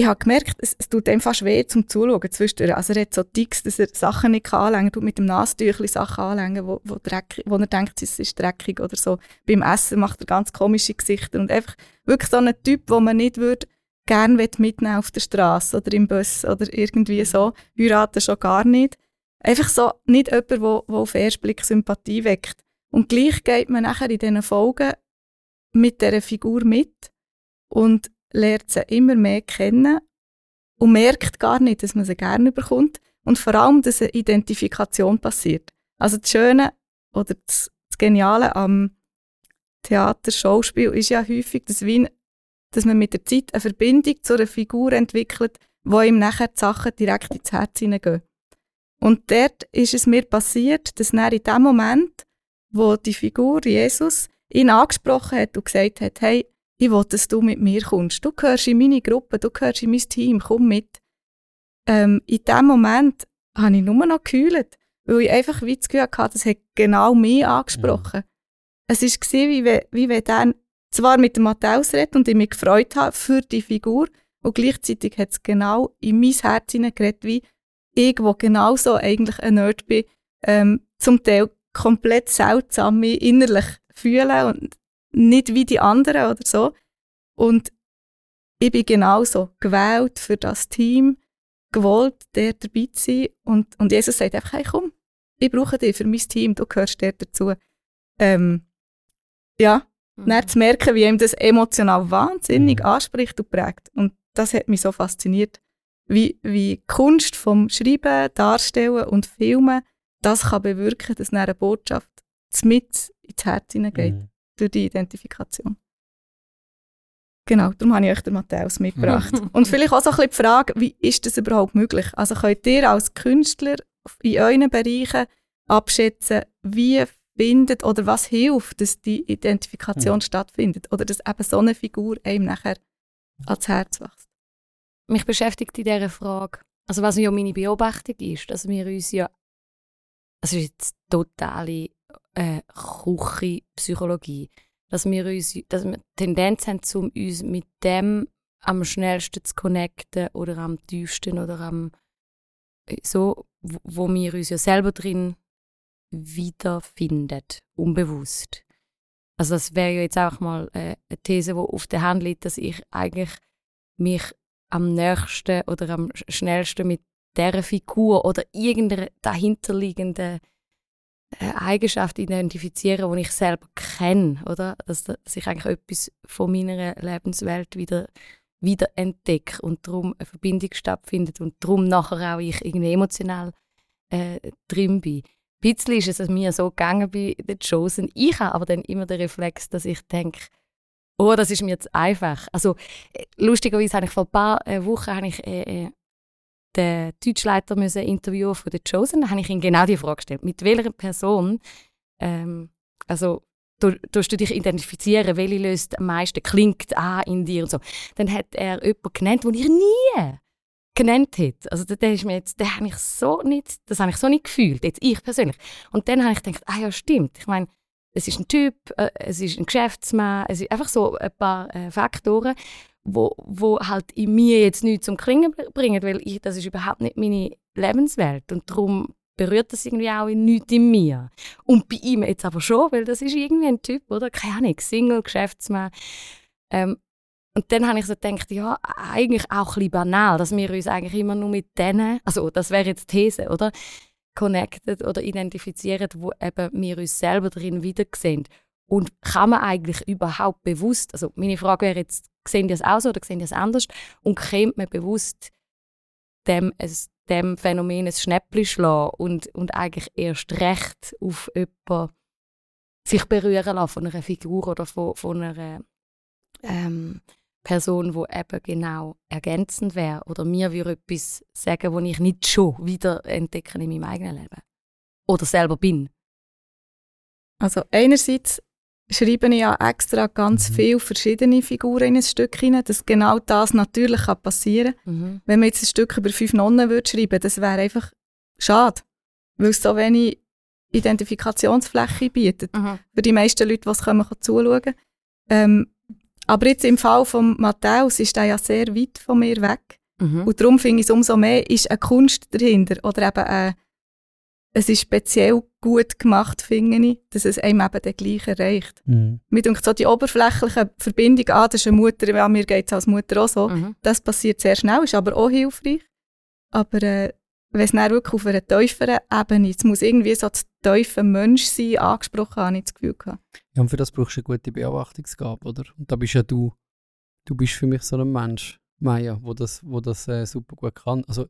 ich habe gemerkt, es, es tut ihm fast weh zum Zuschauen zwischendurch. Also er hat so Ticks, dass er Sachen nicht anlängen kann, tut mit dem Nasentüchli Sachen anlängen, wo, wo, dreckig, wo er denkt, es ist dreckig oder so. Beim Essen macht er ganz komische Gesichter und einfach wirklich so ein Typ, wo man nicht würde gerne mitnehmen auf der Straße oder im Bus oder irgendwie so. Heiraten schon gar nicht. Einfach so nicht jemand, der auf den ersten Blick Sympathie weckt. Und gleich geht man nachher in diesen Folgen mit dieser Figur mit und lernt sie immer mehr kennen und merkt gar nicht, dass man sie gerne bekommt und vor allem, dass eine Identifikation passiert. Also das Schöne oder das, das Geniale am Theater, Schauspiel ist ja häufig, dass, wie, dass man mit der Zeit eine Verbindung zu einer Figur entwickelt, wo ihm nachher die Sachen direkt ins Herz hineingehen. Und dort ist es mir passiert, dass dann in dem Moment, wo die Figur Jesus ihn angesprochen hat und gesagt hat, hey, ich will, dass du mit mir kommst. Du gehörst in meine Gruppe, du gehörst in mein Team, komm mit. Ähm, in dem Moment habe ich nur noch gekühlt, weil ich einfach wie das Gefühl hatte, das hat genau mich angesprochen. Es war wie, wenn- wie wenn dann zwar mit dem Matthäus redet und ich mich gefreut habe für die Figur und gleichzeitig hat es genau in mein Herz hineingeredet, wie ich, wo genauso eigentlich ein Nerd bin, ähm, zum Teil komplett seltsam mich innerlich fühle und nicht wie die anderen oder so. Und ich bin genauso gewählt für das Team, gewollt, der dabei zu sein. Und, und Jesus sagt einfach, hey komm, ich brauche dich für mein Team, du gehörst der dazu. Ähm, ja, Mhm. dann zu merken, wie ihm das emotional wahnsinnig Mhm. anspricht und prägt. Und das hat mich so fasziniert, wie, wie Kunst vom Schreiben, Darstellen und Filmen das kann bewirken, dass eine Botschaft mit ins Herz hineingeht, Mhm. Durch die Identifikation. Genau, darum habe ich euch den Matthäus mitgebracht. und vielleicht auch so ein bisschen die Frage, wie ist das überhaupt möglich? Also könnt ihr als Künstler in euren Bereichen abschätzen, wie findet oder was hilft, dass die Identifikation stattfindet oder dass eben so eine Figur einem nachher ans Herz wächst? mich beschäftigt in dieser Frage, also was ja meine Beobachtung ist, dass wir uns ja, also es ist jetzt totale äh, Küche-Psychologie, dass wir uns, dass wir Tendenz haben, um uns mit dem am schnellsten zu connecten oder am tiefsten oder am äh, so, wo, wir uns ja selber drin wiederfinden, unbewusst. Also das wäre ja jetzt auch mal äh, eine These, die auf der Hand liegt, dass ich eigentlich mich am nächsten oder am sch- schnellsten mit dieser Figur oder irgendeiner dahinterliegenden Eigenschaft identifizieren, die ich selber kenne, oder? Dass, dass ich eigentlich etwas von meiner Lebenswelt wieder, wieder entdecke und darum eine Verbindung stattfindet und darum nachher auch ich irgendwie emotional äh, drin bin. Ein bisschen ist es mir so gegangen bei den Chosen. Ich habe aber dann immer den Reflex, dass ich denke, oh, das ist mir jetzt einfach. Also äh, lustigerweise habe ich vor ein paar äh, Wochen habe ich, äh, äh, den Deutschleiter müssen interviewen von The Chosen. Da habe ich ihm genau die Frage gestellt. Mit welcher Person, ähm, also tust du dich identifizieren, welche löst am meisten, klingt an in dir und so. Dann hat er jemanden genannt, den ich nie genannt hätte. Also der, der ist mir jetzt, der habe ich so nicht, das habe ich so nicht gefühlt, jetzt ich persönlich. Und dann habe ich gedacht, ah ja, stimmt. Ich meine, es ist ein Typ, äh, es ist ein Geschäftsmann, es ist einfach so ein paar äh, Faktoren, wo, wo halt in mir jetzt nichts zum Klingen br- bringen, weil ich, das ist überhaupt nicht meine Lebenswelt und darum berührt das irgendwie auch nichts in mir. Und bei ihm jetzt aber schon, weil das ist irgendwie ein Typ, oder? Keine Ahnung, Single, Geschäftsmann. Ähm, Und dann habe ich so gedacht, ja, eigentlich auch ein bisschen banal, dass wir uns eigentlich immer nur mit denen, also das wäre jetzt These, oder? Connected oder identifizieren, wo eben wir uns selber drin wiedersehen. Und kann man eigentlich überhaupt bewusst, also meine Frage wäre jetzt, sehen die das auch so oder sehen die das anders? Und kennt man bewusst dem, es, dem Phänomen ein Schnäppchen schlagen und, und eigentlich erst recht auf jemanden sich berühren lassen von einer Figur oder von, von einer ähm, Person, die eben genau ergänzend wäre oder mir würde etwas sagen, was ich nicht schon wieder entdecke in meinem eigenen Leben oder selber bin. Also einerseits schreibe ich ja extra ganz Mhm. viele verschiedene Figuren in ein Stück hinein, dass genau das natürlich kann passieren kann. Mhm. Wenn man jetzt ein Stück über fünf Nonnen würde schreiben das wäre einfach schade, weil es so wenig Identifikationsfläche bietet Mhm. für die meisten Leute, die es kommen, zuschauen ähm, Aber jetzt im Fall von Matthäus ist er ja sehr weit von mir weg. Mhm. Und darum finde ich es umso mehr, ist eine Kunst dahinter. Oder eben äh, es ist speziell gut gemacht, finde ich, dass es einem eben den gleich erreicht. Mhm. Mir denkt so die oberflächliche Verbindung, ah, das ist eine Mutter, ja, mir geht es als Mutter auch so, Mhm. das passiert sehr schnell, ist aber auch hilfreich. Aber äh, wenn es dann wirklich auf einer tieferen Ebene, es muss irgendwie so das tiefe Mensch sein, angesprochen, habe ich das Gefühl gehabt. Ja, und für das brauchst du eine gute Beobachtungsgabe, oder? Und da bist ja du. Du bist für mich so ein Mensch, Maya, wo das, wo das äh, super gut kann. Also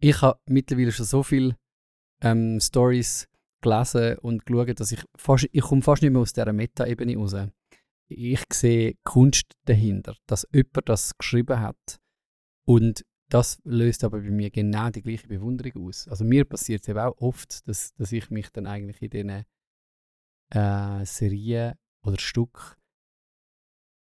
ich habe mittlerweile schon so viele ähm, Stories gelesen und geschaut, dass ich fast, ich komme fast nicht mehr aus dieser Meta-Ebene raus. Ich sehe Kunst dahinter, dass jemand das geschrieben hat. Und das löst aber bei mir genau die gleiche Bewunderung aus. Also mir passiert es eben auch oft, dass, dass ich mich dann eigentlich in diesen äh, Serien oder Stück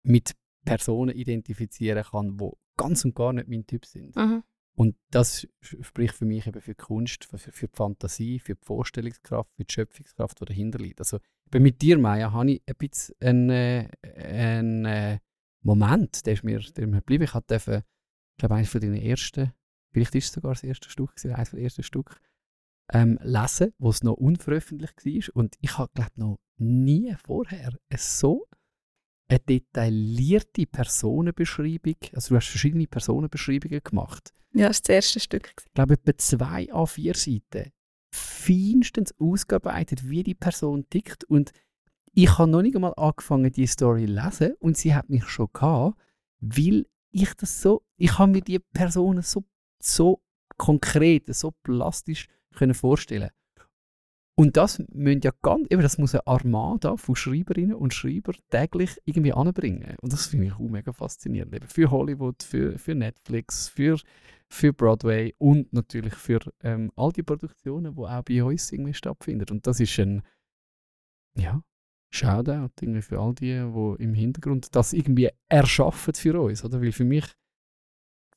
mit Personen identifizieren kann, die ganz und gar nicht mein Typ sind. Mhm. Und das spricht für mich eben für die Kunst, für, für die Fantasie, für die Vorstellungskraft, für die Schöpfungskraft, die dahinter liegt. Also mit dir, Maya, habe ich ein bisschen einen, äh, einen äh, Moment, der ist mir, der mir geblieben. Ich durfte, ich glaube, eines von deinen ersten, vielleicht ist es sogar das erste Stück, eines der ersten Stück, ähm, lesen, wo es noch unveröffentlicht war. Und ich habe, glaube noch nie vorher so eine detaillierte Personenbeschreibung, also du hast verschiedene Personenbeschreibungen gemacht. Ja, das war das erste Stück. Ich glaube, etwa zwei A4 Seiten. Feinstens ausgearbeitet, wie die Person tickt. Und ich habe noch nicht einmal angefangen, die Story zu lesen und sie hat mich schon gehabt, weil ich das so, ich habe mir die Personen so, so konkret, so plastisch können vorstellen. Und das ja ganz, eben, das muss eine Armada von Schreiberinnen und Schreiber täglich irgendwie anbringen. Und das finde ich auch mega faszinierend. Eben für Hollywood, für, für Netflix, für, für Broadway und natürlich für ähm, all die Produktionen, die auch bei uns irgendwie stattfinden. Und das ist ein, ja, Shoutout irgendwie für all die, die im Hintergrund das irgendwie erschaffen für uns. Oder? Weil für mich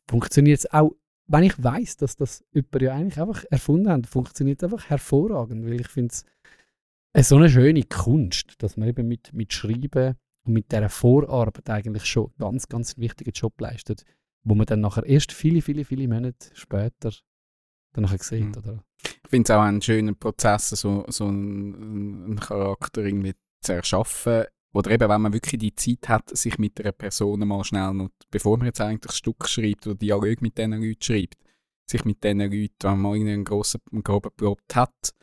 funktioniert es auch, wenn ich weiß, dass das jemand ja eigentlich einfach erfunden hat, funktioniert es einfach hervorragend, weil ich finde es so eine schöne Kunst, dass man eben mit, mit Schreiben und mit dieser Vorarbeit eigentlich schon ganz, ganz wichtigen Job leistet, wo man dann nachher erst viele, viele, viele Monate später dann nachher sieht. Mhm. Oder? Ich finde es auch einen schönen Prozess, so, so einen, einen Charakter irgendwie zu erschaffen. Oder eben, wenn man wirklich die Zeit hat, sich mit einer Person mal schnell, noch, bevor man jetzt eigentlich das Stück schreibt oder Dialog mit diesen Leuten schreibt, sich mit diesen Leuten, wenn man irgendwie einen grossen, groben Plot hat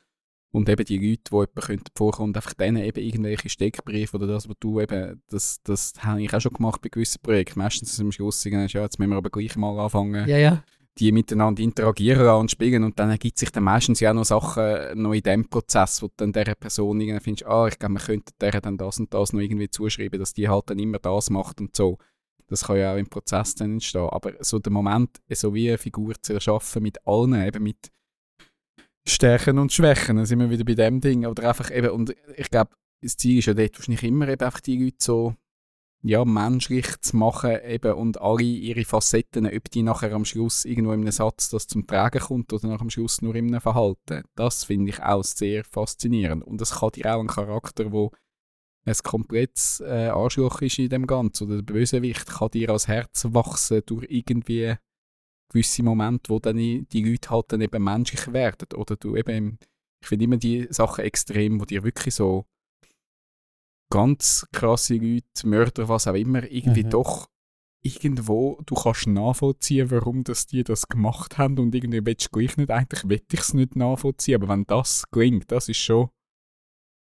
und eben die Leute, die jemand könnte vorkommen einfach denen eben irgendwelche Steckbriefe oder das, was du eben, das, das habe ich auch schon gemacht bei gewissen Projekten. Meistens ist es am Schluss, ja, jetzt müssen wir aber gleich mal anfangen, Ja, ja. Die miteinander interagieren und spielen und dann ergibt sich dann meistens ja auch noch Sachen noch in dem Prozess, wo du dann dieser Person irgendwie findest, ah, ich glaube, man könnte der dann das und das noch irgendwie zuschreiben, dass die halt dann immer das macht und so. Das kann ja auch im Prozess dann entstehen. Aber so der Moment, so wie eine Figur zu erschaffen mit allen, eben mit Stärken und Schwächen, dann sind wir wieder bei dem Ding. Oder einfach eben, und ich glaube, das Ziel ist ja dort wahrscheinlich immer eben einfach die Leute so ja, menschlich zu machen eben, und alle ihre Facetten, ob die nachher am Schluss irgendwo in einem Satz das zum Tragen kommt oder nach am Schluss nur in einem Verhalten. Das finde ich auch sehr faszinierend. Und es kann dir auch ein Charakter, wo ein komplettes äh, Arschloch ist in dem Ganzen, oder der Bösewicht, kann dir ans Herz wachsen durch irgendwie gewisse Momente, wo dann die Leute halt dann eben menschlich werden. Oder du eben, ich finde immer die Sachen extrem, wo dir wirklich so ganz krasse Leute, Mörder, was auch immer, irgendwie Mhm. doch irgendwo, du kannst nachvollziehen, warum das die das gemacht haben und irgendwie willst du gleich nicht, eigentlich will ich es nicht nachvollziehen, aber wenn das gelingt, das ist schon,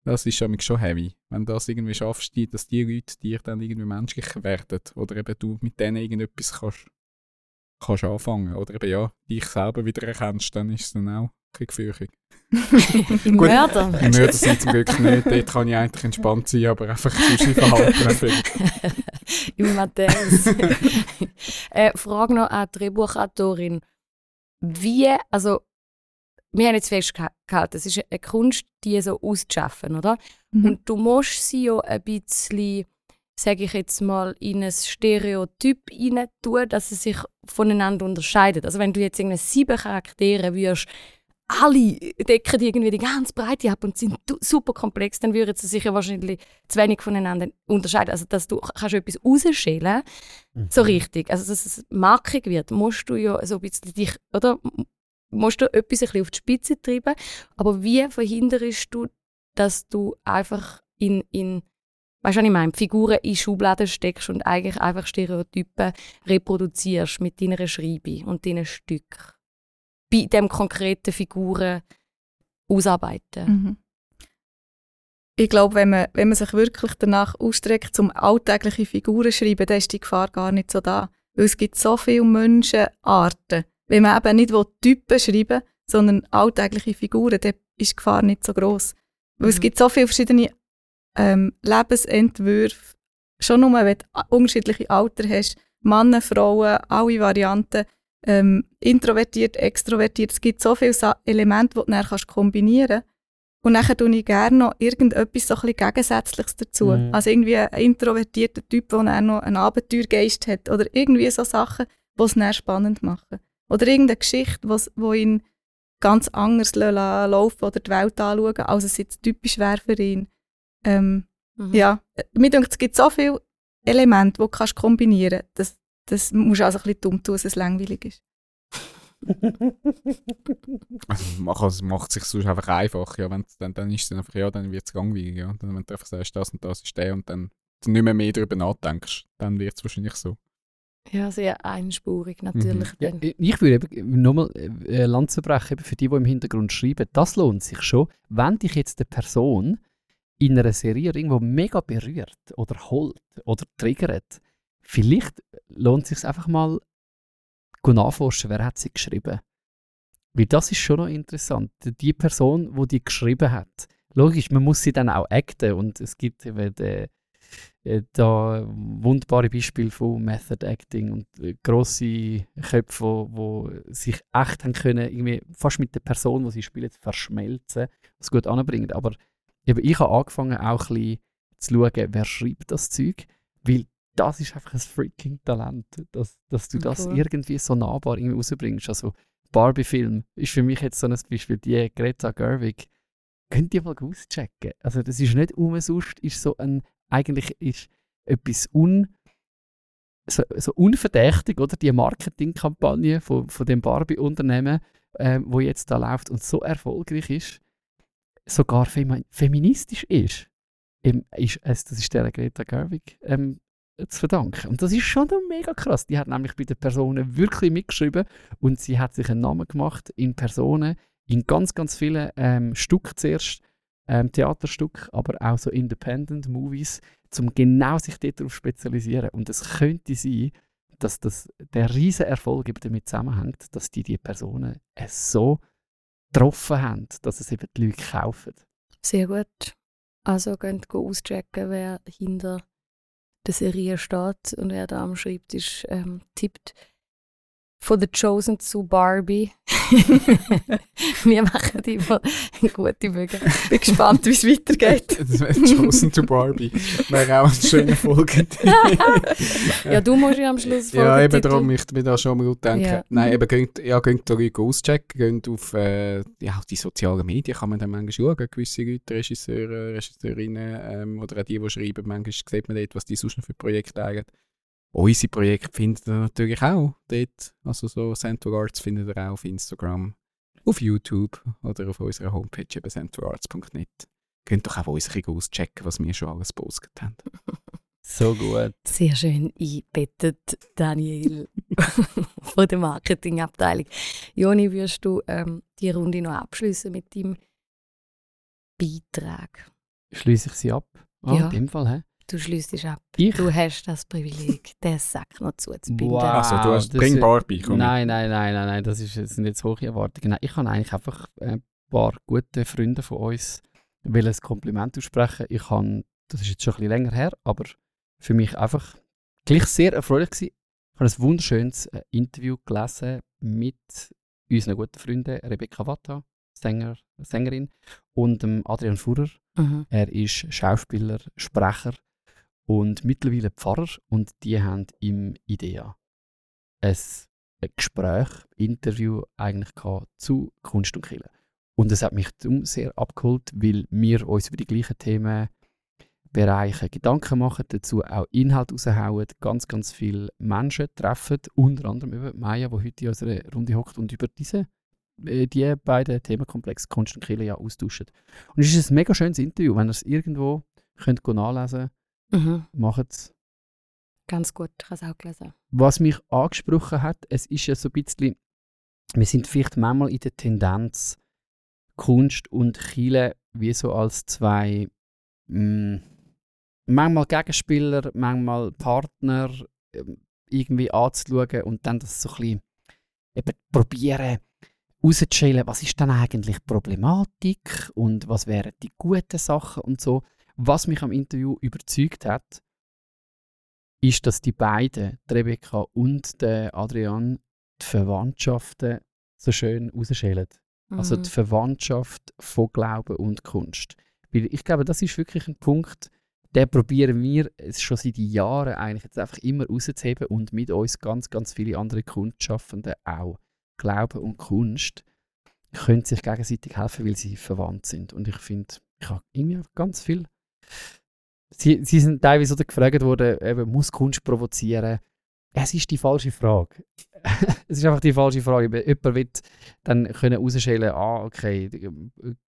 das ist schon, schon heavy. Wenn du das irgendwie schaffst, die, dass die Leute dir dann irgendwie menschlicher werden oder eben du mit denen irgendetwas kannst, kannst anfangen oder eben ja, dich selber wieder erkennst, dann ist es dann auch gefürchtig. Im Gut. Mörder. Im Mörder sind zum Glück nicht, dort kann ich eigentlich entspannt sein, aber einfach im Verhalten. Im Matthäus. äh, Frage noch an die Drehbuchautorin. Wie, also, wir haben jetzt festgehalten, es ist eine Kunst, die so auszuschaffen, oder? Mhm. Und du musst sie ja ein bisschen, sage ich jetzt mal, in ein Stereotyp rein tun, dass sie sich voneinander unterscheiden. Also wenn du jetzt irgendwie sieben Charaktere würdest, alle decken irgendwie die ganz Breite ab und sind super komplex, dann würden sie sich ja wahrscheinlich zu wenig voneinander unterscheiden. Also dass du kannst etwas rausschälen, so richtig, also dass es markig wird, musst du ja so ein bisschen dich, oder? Musst du etwas ein bisschen auf die Spitze treiben. Aber wie verhinderst du, dass du einfach in, in weißt du, was ich meine, Figuren in Schubladen steckst und eigentlich einfach Stereotypen reproduzierst mit deiner Schreibe und deinen Stücken? Bei dem konkreten Figuren ausarbeiten. Mhm. Ich glaube, wenn man, wenn man sich wirklich danach ausstreckt, zum alltägliche Figuren zu schreiben, dann ist die Gefahr gar nicht so da. Weil es gibt so viele Menschenarten. Wenn man eben nicht Typen schreiben sondern alltägliche Figuren, dann ist die Gefahr nicht so groß. Weil es Mhm. gibt so viele verschiedene ähm, Lebensentwürfe. Schon nur, wenn du unterschiedliche Alter hast, Männer, Frauen, alle Varianten, ähm, introvertiert, extrovertiert. Es gibt so viele Elemente, die du dann kannst kombinieren kannst. Und dann tue ich gerne noch irgendetwas so ein bisschen Gegensätzliches dazu. Mhm. Also irgendwie ein introvertierter Typ, der dann noch einen Abenteuergeist hat. Oder irgendwie so Sachen, die es dann spannend machen. Oder irgendeine Geschichte, wo ihn ganz anders la- laufen oder die Welt anschauen, als es jetzt typisch wäre für ihn. Ähm, Mhm. ja, äh, mir denkt, es gibt so viele Elemente, die du kombinieren kannst. Das, das musst du also ein bisschen dumm tun, dass es langweilig ist. Also, es macht sich sonst einfach einfach, ja, wenn, dann, dann ist es dann einfach, ja, dann wird es langweilig, ja. Dann, wenn du einfach sagst, das und das ist der und dann nicht mehr, mehr darüber nachdenkst, dann wird es wahrscheinlich so. Ja, sehr einspurig natürlich. Ja, dann. ich würde eben nochmal äh, Lanze brechen für die, die im Hintergrund schreiben. Das lohnt sich schon, wenn dich jetzt eine Person in einer Serie irgendwo mega berührt oder holt oder triggert. Vielleicht lohnt es sich einfach mal nachforschen, wer hat sie geschrieben. Weil das ist schon noch interessant. Die Person, die die geschrieben hat. Logisch, man muss sie dann auch acten und es gibt eben den, äh, da wunderbare Beispiele von Method Acting und äh, grosse Köpfe, wo, wo sich echt haben können, irgendwie fast mit der Person, die sie spielen, verschmelzen, was gut anbringen. Aber eben, ich habe angefangen auch ein bisschen zu schauen, wer schreibt das Zeug, weil das ist einfach ein freaking Talent, dass, dass du das Cool. irgendwie so nahbar irgendwie rausbringst. Also Barbie-Film ist für mich jetzt so ein Beispiel, die Greta Gerwig, könnt ihr mal auschecken. Also das ist nicht umsonst, ist so ein, eigentlich ist etwas un, so, so unverdächtig, oder? Die Marketingkampagne von, von dem Barbie-Unternehmen, ähm, wo jetzt da läuft und so erfolgreich ist, sogar femi feministisch ist, ähm, ist es, das ist der Greta Gerwig ähm, zu verdanken. Und das ist schon mega krass. Die hat nämlich bei den Personen wirklich mitgeschrieben und sie hat sich einen Namen gemacht in Personen, in ganz, ganz vielen ähm, Stück zuerst, ähm, Theaterstück, aber auch so Independent Movies, um genau sich darauf spezialisieren. Und es könnte sein, dass das, der riesen Erfolg eben damit zusammenhängt, dass die die Personen es so getroffen haben, dass es eben die Leute kaufen. Sehr gut. Also könnt ihr auschecken, wer hinter der Serie steht und wer da am Schreibtisch ähm, tippt. Von The Chosen zu Barbie. Wir machen immer gute Bögen. Bin gespannt, wie es weitergeht. Das wäre Chosen to Barbie. Wäre auch ein schöner Folgetitel. Ja, du musst ja am Schluss Ja, eben darum, ich bin da schon mal gut denken. Ja. Nein, eben, geht, ja, da Leute auschecken, geht auf äh, ja, die sozialen Medien, kann man dann manchmal schauen, gewisse Leute, Regisseure, Regisseurinnen ähm, oder auch die, die schreiben, manchmal sieht man dort, was die sonst noch für Projekte haben. Unsere Projekte findet ihr natürlich auch dort, also so Central Arts findet ihr auch auf Instagram, auf YouTube oder auf unserer Homepage eben centralarts.net. Könnt doch auch unsere auschecken, was wir schon alles gepostet haben. So gut. Sehr schön eingebettet, Daniel, von der Marketingabteilung. Joni, wirst du ähm, die Runde noch abschließen mit deinem Beitrag? Schließe ich sie ab? Ah, Ja. in dem Fall, hä? Du schließt ab. Ich? Du hast das Privileg, den Sack noch zuzubinden. Wow. Also, du hast, das bring ist- Barbie, komm. Nein, nein, nein, nein, nein, das, ist, das sind jetzt hohe Erwartungen. Nein, ich habe eigentlich einfach ein paar gute Freunde von uns will ein Kompliment aussprechen. Ich habe, das ist jetzt schon ein bisschen länger her, aber für mich einfach gleich sehr erfreulich gewesen. Ich habe ein wunderschönes äh, Interview gelesen mit unseren guten Freunden Rebecca Watta, Sänger, Sängerin, und dem Adrian Fuhrer. Mhm. Er ist Schauspieler, Sprecher und mittlerweile Pfarrer und die haben im IDEA ein, Gespräch, Interview eigentlich zu Kunst und Kirche. Und es hat mich darum sehr abgeholt, weil wir uns über die gleichen Themenbereiche Gedanken machen, dazu auch Inhalt raushauen, ganz, ganz viele Menschen treffen, unter anderem eben Maya, die heute in unserer Runde hockt und über diese äh, die beiden Themenkomplexe Kunst und Kirche ja austauschen. Und es ist ein mega schönes Interview. Wenn ihr es irgendwo könnt nachlesen Mhm. macht es. Ganz gut, ich habe es auch gelesen. Was mich angesprochen hat, es ist ja so ein bisschen, wir sind vielleicht manchmal in der Tendenz, Kunst und Chile wie so als zwei, mh, manchmal Gegenspieler, manchmal Partner ähm, irgendwie anzuschauen und dann das so ein bisschen eben probieren rauszuschälen, was ist dann eigentlich Problematik und was wären die guten Sachen und so. Was mich am Interview überzeugt hat, ist, dass die beiden, die Rebecca und der Adrian, die Verwandtschaften so schön rausschälen. Also Mhm. die Verwandtschaft von Glauben und Kunst. Weil ich glaube, das ist wirklich ein Punkt, den probieren wir es schon seit Jahren eigentlich jetzt einfach immer rauszuheben und mit uns ganz, ganz viele andere Kunstschaffende auch. Glauben und Kunst können sich gegenseitig helfen, weil sie verwandt sind. Und ich finde, ich habe irgendwie ganz viel. Sie, sie sind teilweise oder gefragt worden, eben, muss Kunst provozieren? Es ist die falsche Frage. es ist einfach die falsche Frage. Jemand wird dann können herausstellen, ah, okay,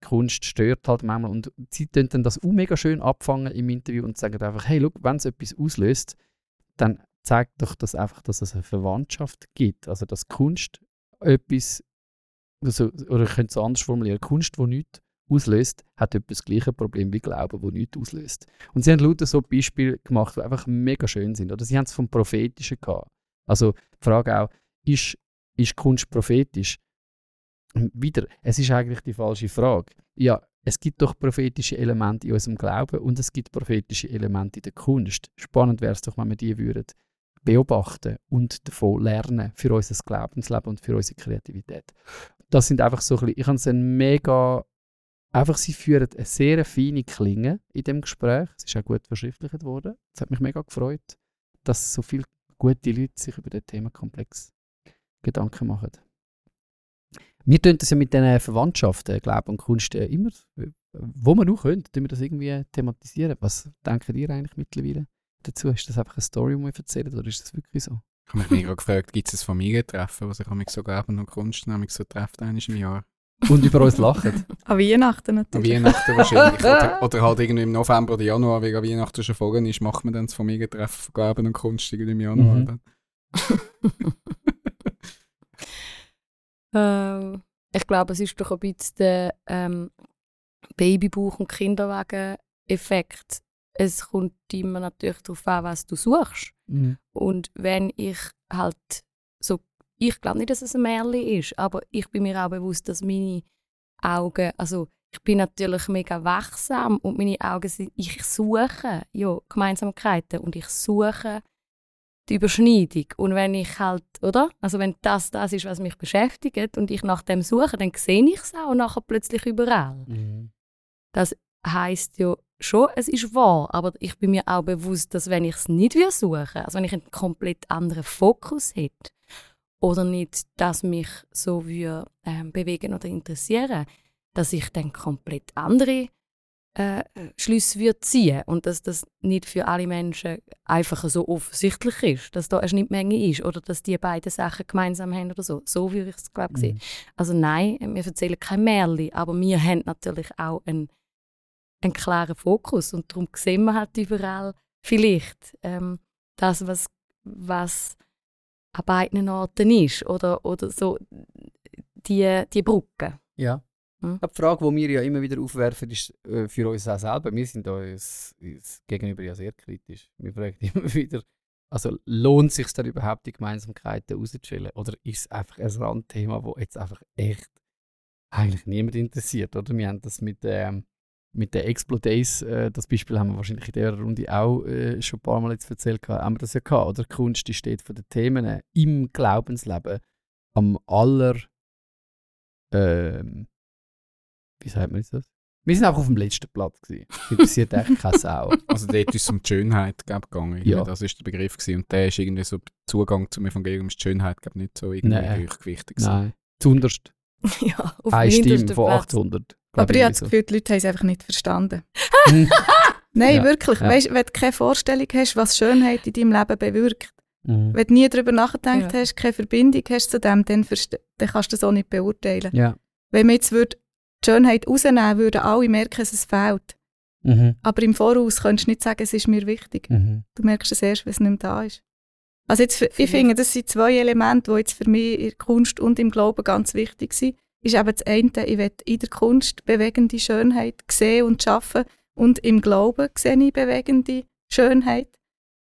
Kunst stört halt manchmal. Und sie tun dann das auch mega schön abfangen im Interview und sagen einfach, hey, look, wenn es etwas auslöst, dann zeigt doch das einfach, dass es eine Verwandtschaft gibt. Also, dass Kunst etwas, also, oder ich könnte es anders formulieren, Kunst, die nichts auslöst, hat etwas das gleiche Problem wie Glauben, wo nichts auslöst. Und sie haben lauter so Beispiele gemacht, die einfach mega schön sind. Oder sie haben es vom Prophetischen gehabt. Also die Frage auch, ist, ist Kunst prophetisch? Wieder, es ist eigentlich die falsche Frage. Ja, es gibt doch prophetische Elemente in unserem Glauben und es gibt prophetische Elemente in der Kunst. Spannend wäre es doch, wenn wir die würden beobachten und davon lernen für unser Glaubensleben und für unsere Kreativität. Das sind einfach so ein bisschen, ich habe es ein mega Einfach, sie führen eine sehr feine Klinge in dem Gespräch. Es ist auch gut verschriftlicht worden. Es hat mich mega gefreut, dass so viele gute Leute sich über den Themenkomplex Gedanken machen. Wir tun das ja mit diesen Verwandtschaften, Glaube und Kunst äh, immer, wo wir auch können, tun wir das irgendwie thematisieren. Was denken ihr eigentlich mittlerweile dazu? Ist das einfach eine Story, die wir erzählen, oder ist das wirklich so? Ich habe mich mega gefragt, gibt es ein Familientreffen, wo sich mich so Glauben und Kunst nämlich so trifft, einmal im Jahr? Und über uns lachen. An Weihnachten An natürlich. Weihnachten wahrscheinlich. oder, oder halt irgendwie im November oder Januar, wie an Weihnachten schon voran ist, macht man dann das Familientreffen von Glauben und Kunst irgendwie im Januar. Mhm. Dann. Ähm, ich glaube, es ist doch ein bisschen der ähm, Babybauch- und Kinderwagen-Effekt. Es kommt immer natürlich darauf an, was du suchst. Mhm. Und wenn ich halt ich glaube nicht, dass es ein Märchen ist, aber ich bin mir auch bewusst, dass meine Augen, also ich bin natürlich mega wachsam und meine Augen sind, ich suche ja, Gemeinsamkeiten und ich suche die Überschneidung. Und wenn ich halt, oder? Also wenn das das ist, was mich beschäftigt und ich nach dem suche, dann sehe ich es auch nachher plötzlich überall. Mhm. Das heißt ja schon, es ist wahr, aber ich bin mir auch bewusst, dass wenn ich es nicht suchen, also wenn ich einen komplett anderen Fokus hätte oder nicht, das mich so würde, ähm, bewegen oder interessieren, dass ich dann komplett andere äh, Schlüsse würde ziehen und dass das nicht für alle Menschen einfach so offensichtlich ist, dass da eine Schnittmenge ist oder dass die beiden Sachen gemeinsam haben oder so. So würde ich es glaube ich sehen. Also nein, wir erzählen kein Märchen, aber wir haben natürlich auch einen, einen klaren Fokus und darum sehen wir halt überall vielleicht ähm, das, was, was an beiden Orten ist oder, oder so die, die Brücke. Ja. Hm. Die Frage, die wir ja immer wieder aufwerfen, ist äh, für uns auch selber. Wir sind uns, uns gegenüber ja sehr kritisch. Wir fragen immer wieder, also lohnt es sich dann überhaupt, die Gemeinsamkeiten rauszustellen? Oder ist es einfach ein Randthema, das jetzt einfach echt eigentlich niemand interessiert? Oder? Wir haben das mit, ähm, mit den Explodays, äh, das Beispiel haben wir wahrscheinlich in dieser Runde auch äh, schon ein paar Mal jetzt erzählt, gehabt, haben wir das ja gehabt. Oder Kunst die steht von den Themen im Glaubensleben am aller ähm, wie sagt man jetzt das? Wir sind einfach auf dem letzten Platz gewesen. Interessiert echt keine Sau. Also dort ist es um die Schönheit glaub, gegangen. Ja. Das ist der Begriff gewesen. Und der ist irgendwie so, der Zugang zum Evangelium ist die Schönheit glaub, nicht so irgendwie hochgewichtig. gewesen. Nein. Zunderst. ja, auf Eine Stimme von Platz. 800. glaub Aber ich habe das Gefühl, die Leute haben es einfach nicht verstanden. Nein, Ja, wirklich. ja. Weißt, wenn du keine Vorstellung hast, was Schönheit in deinem Leben bewirkt, Mhm. wenn du nie darüber nachgedacht Ja. hast, keine Verbindung hast zu dem, dann, dann kannst du das auch nicht beurteilen. Ja. Wenn man jetzt würde die Schönheit rausnehmen würden alle merken, dass es fehlt. Mhm. Aber im Voraus könntest du nicht sagen, es ist mir wichtig. Mhm. Du merkst es erst, wenn es nicht mehr da ist. Also jetzt, ich finde, das sind zwei Elemente, die jetzt für mich in der Kunst und im Glauben ganz wichtig sind. Ist eben das eine, ich will in der Kunst bewegende Schönheit sehen und schaffen und im Glauben sehe ich bewegende Schönheit.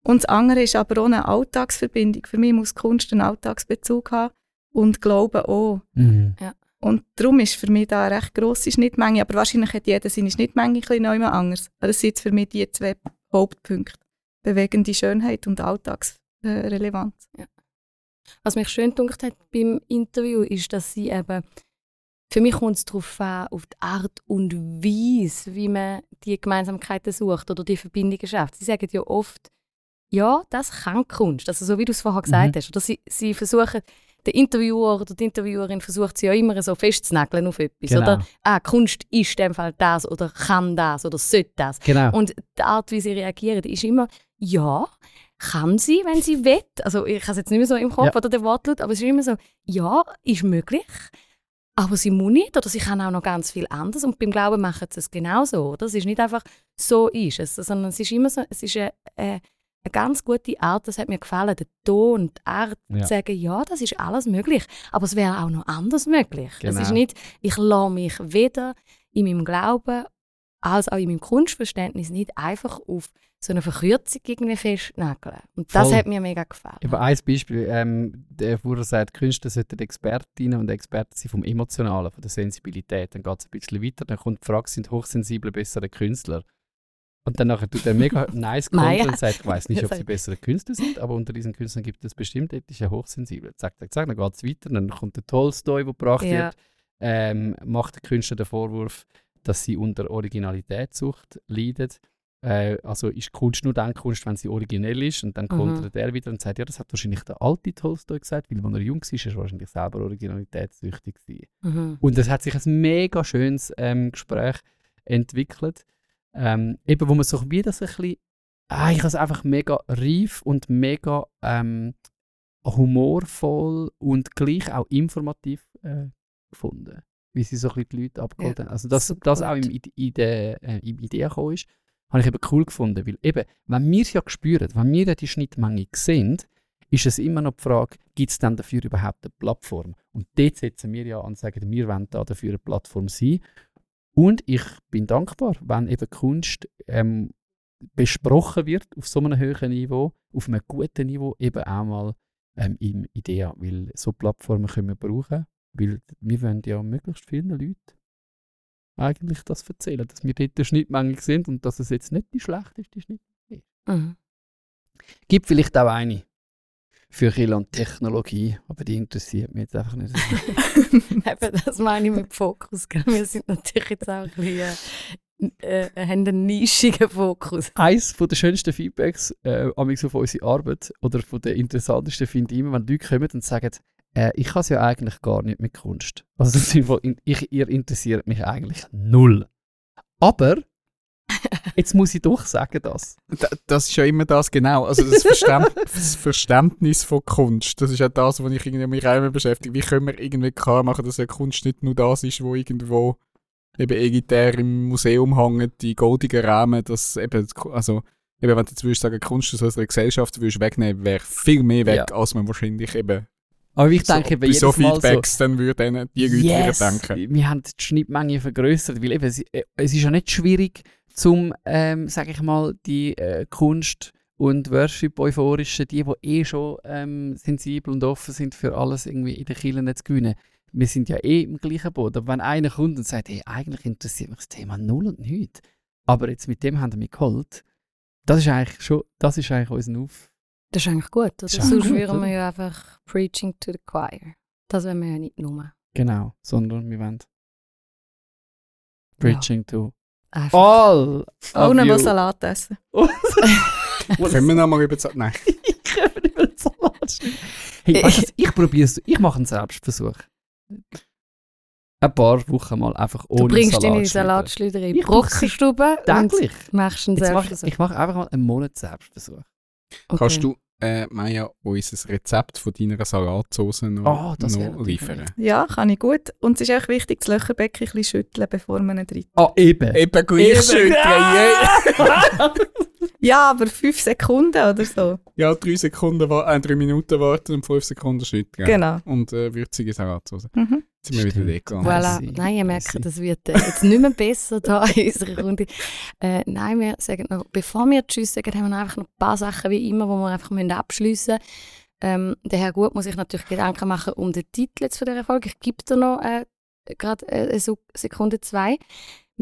Und das andere ist aber auch eine Alltagsverbindung. Für mich muss Kunst einen Alltagsbezug haben und Glauben auch. Mhm. Und darum ist für mich da eine recht grosse Schnittmenge. Aber wahrscheinlich hat jeder seine Schnittmenge ein bisschen neu anders. Aber Das sind jetzt für mich die zwei Hauptpunkte. Bewegende Schönheit und Alltagsrelevanz. Was mich schön gedacht hat beim Interview, ist, dass sie eben, für mich kommt es darauf an, auf die Art und Weise, wie man die Gemeinsamkeiten sucht oder die Verbindungen schafft. Sie sagen ja oft, ja, das kann Kunst. Also so wie du es vorher gesagt Mhm. hast. Oder sie, sie versuchen, der Interviewer oder die Interviewerin versucht sie ja immer so festzunageln auf etwas. Genau. Oder, ah, Kunst ist in dem Fall das oder kann das oder sollte das. Genau. Und die Art, wie sie reagieren, ist immer, ja, kann sie, wenn sie will. Also ich habe es jetzt nicht mehr so im Kopf Ja. oder der Wortlaut, aber es ist immer so, ja, ist möglich, aber sie muss nicht oder sie kann auch noch ganz viel anders. Und beim Glauben machen sie es genauso. Oder? Es ist nicht einfach, so ist es, sondern es ist immer so, es ist eine, eine, eine ganz gute Art, das hat mir gefallen, der Ton, die Art, Ja. zu sagen, ja, das ist alles möglich, aber es wäre auch noch anders möglich. Es Genau. ist nicht, ich lasse mich weder in meinem Glauben als auch in meinem Kunstverständnis nicht einfach auf so eine Verkürzung irgendwie festnageln. Und das Voll. hat mir mega gefallen. Eben ein Beispiel, ähm, der Fuhrer sagt, Künstler sollten Expertinnen und Experten sein vom Emotionalen, von der Sensibilität. Dann geht es ein bisschen weiter, dann kommt die Frage, sind hochsensible bessere Künstler? Und dann nachher tut er mega nice kontern und sagt, ich weiß nicht, ob sie bessere Künstler sind, aber unter diesen Künstlern gibt es bestimmt etliche Hochsensible. Zack, zack, zack, dann geht es weiter, dann kommt der Tolstoi, der gebracht Ja. wird, ähm, macht den Künstlern den Vorwurf, dass sie unter Originalitätssucht leiden. Äh, also ist Kunst nur dann Kunst, wenn sie originell ist. Und dann Mhm. kontert er wieder und sagt, ja, das hat wahrscheinlich der alte Tolstoi gesagt, weil als er jung war, ist er wahrscheinlich selber originalitätssüchtig. Mhm. Und es hat sich ein mega schönes ähm, Gespräch entwickelt, ähm, eben wo man so wie das ein bisschen, ah, ich habe es einfach mega reif und mega ähm, humorvoll und gleich auch informativ äh, gefunden, wie sie so ein bisschen die Leute abgeholt Ja, haben. Also dass das auch im, Ide- Ide, äh, im Idee gekommen ist, habe ich eben cool gefunden, weil eben, wenn wir es ja spüren, wenn wir ja die Schnittmenge sehen, ist es immer noch die Frage, gibt es dann dafür überhaupt eine Plattform? Und dort setzen wir ja an und sagen, wir wollen da dafür eine Plattform sein. Und ich bin dankbar, wenn eben Kunst ähm, besprochen wird auf so einem hohen Niveau, auf einem guten Niveau, eben auch mal ähm, im IDEA, weil so Plattformen können wir brauchen, weil wir wollen ja möglichst vielen Leuten eigentlich das erzählen, dass wir dort eine Schnittmenge sind und dass es jetzt nicht die schlechteste Schnittmenge ist. Mhm. Gibt vielleicht auch eine für Kiel und Technologie, aber die interessiert mich jetzt einfach nicht. Eben, das meine ich mit Fokus. Gell? Wir sind natürlich jetzt auch ein bisschen, äh, äh, haben einen nischigen Fokus. Eines der schönsten Feedbacks äh, auf unsere Arbeit oder von der interessantesten finde ich immer, wenn Leute kommen und sagen, äh, ich kann es ja eigentlich gar nicht mit Kunst. Also in- ich, ihr interessiert mich eigentlich null. Aber jetzt muss ich doch sagen das. Da- Das ist ja immer das, genau. Also das, Verständ, das Verständnis von Kunst, das ist ja das, was ich irgendwie mich auch immer beschäftige. Wie können wir irgendwie klar machen, dass ja Kunst nicht nur das ist, wo irgendwo eben elitär im Museum hängt, die goldigen Rahmen, dass eben, also eben, wenn du jetzt würdest sagen, Kunst aus unserer Gesellschaft würdest wegnehmen, wäre viel mehr weg, Ja. als man wahrscheinlich eben Aber ich so, denke, bei bei so Mal so, Feedbacks dann würden die Leute yes, denken. wir haben die Schnittmenge vergrößert, weil eben, es, äh, es ist ja nicht schwierig, zum, ähm, sag ich mal, die äh, Kunst und Worship-Euphorische, die, die eh schon ähm, sensibel und offen sind für alles irgendwie in den Kirchen zu gewinnen. Wir sind ja eh im gleichen Boot. Aber wenn einer kommt und sagt, hey, eigentlich interessiert mich das Thema null und nichts, aber jetzt mit dem haben wir mich geholt, das ist eigentlich schon, das ist eigentlich unser Auf. Das ist eigentlich gut, oder? Sonst gut, würden wir oder? ja einfach preaching to the choir. Das wollen wir ja nicht nur. Genau, sondern wir wollen Preaching to Einfach. all you. mal Salat essen. Können wir noch mal über das... Nein. ich kann über den Salat schneiden. Hey, weißt du, ich probiere es. Ich mache einen Selbstversuch. Ein paar Wochen mal einfach ohne Du bringst Salat deine. Salatschleuder in die Ich Brockenstube Täglich. und machst einen Jetzt mach, Selbstversuch. ich mache einfach mal einen Monat Selbstversuch. Okay. Kannst du, äh, Maya, uns ein Rezept von deiner Salatsauce noch, Oh, noch liefern? Ja, kann ich gut. Und es ist auch wichtig, das Löcherbecken ein bisschen schütteln, bevor man ihn drin Ah, eben. Eben gleich schütteln, yeah. Ja, aber fünf Sekunden oder so. Ja, drei Sekunden, äh, drei Minuten warten und fünf Sekunden schütteln. Genau. Und äh, würzige Salatsauce. Mhm. Jetzt sind wir wieder weggegangen. Voilà. Nein, ihr merkt, das wird äh, jetzt nicht mehr besser da in unserer Runde. Äh, nein, wir sagen noch, bevor wir Tschüss sagen, haben wir noch einfach noch ein paar Sachen wie immer, die wir einfach müssen abschliessen müssen. Ähm, der Herr Gut muss sich natürlich Gedanken machen um den Titel jetzt von dieser Folge. Ich gebe dir noch äh, gerade äh, eine Sek- Sekunde zwei.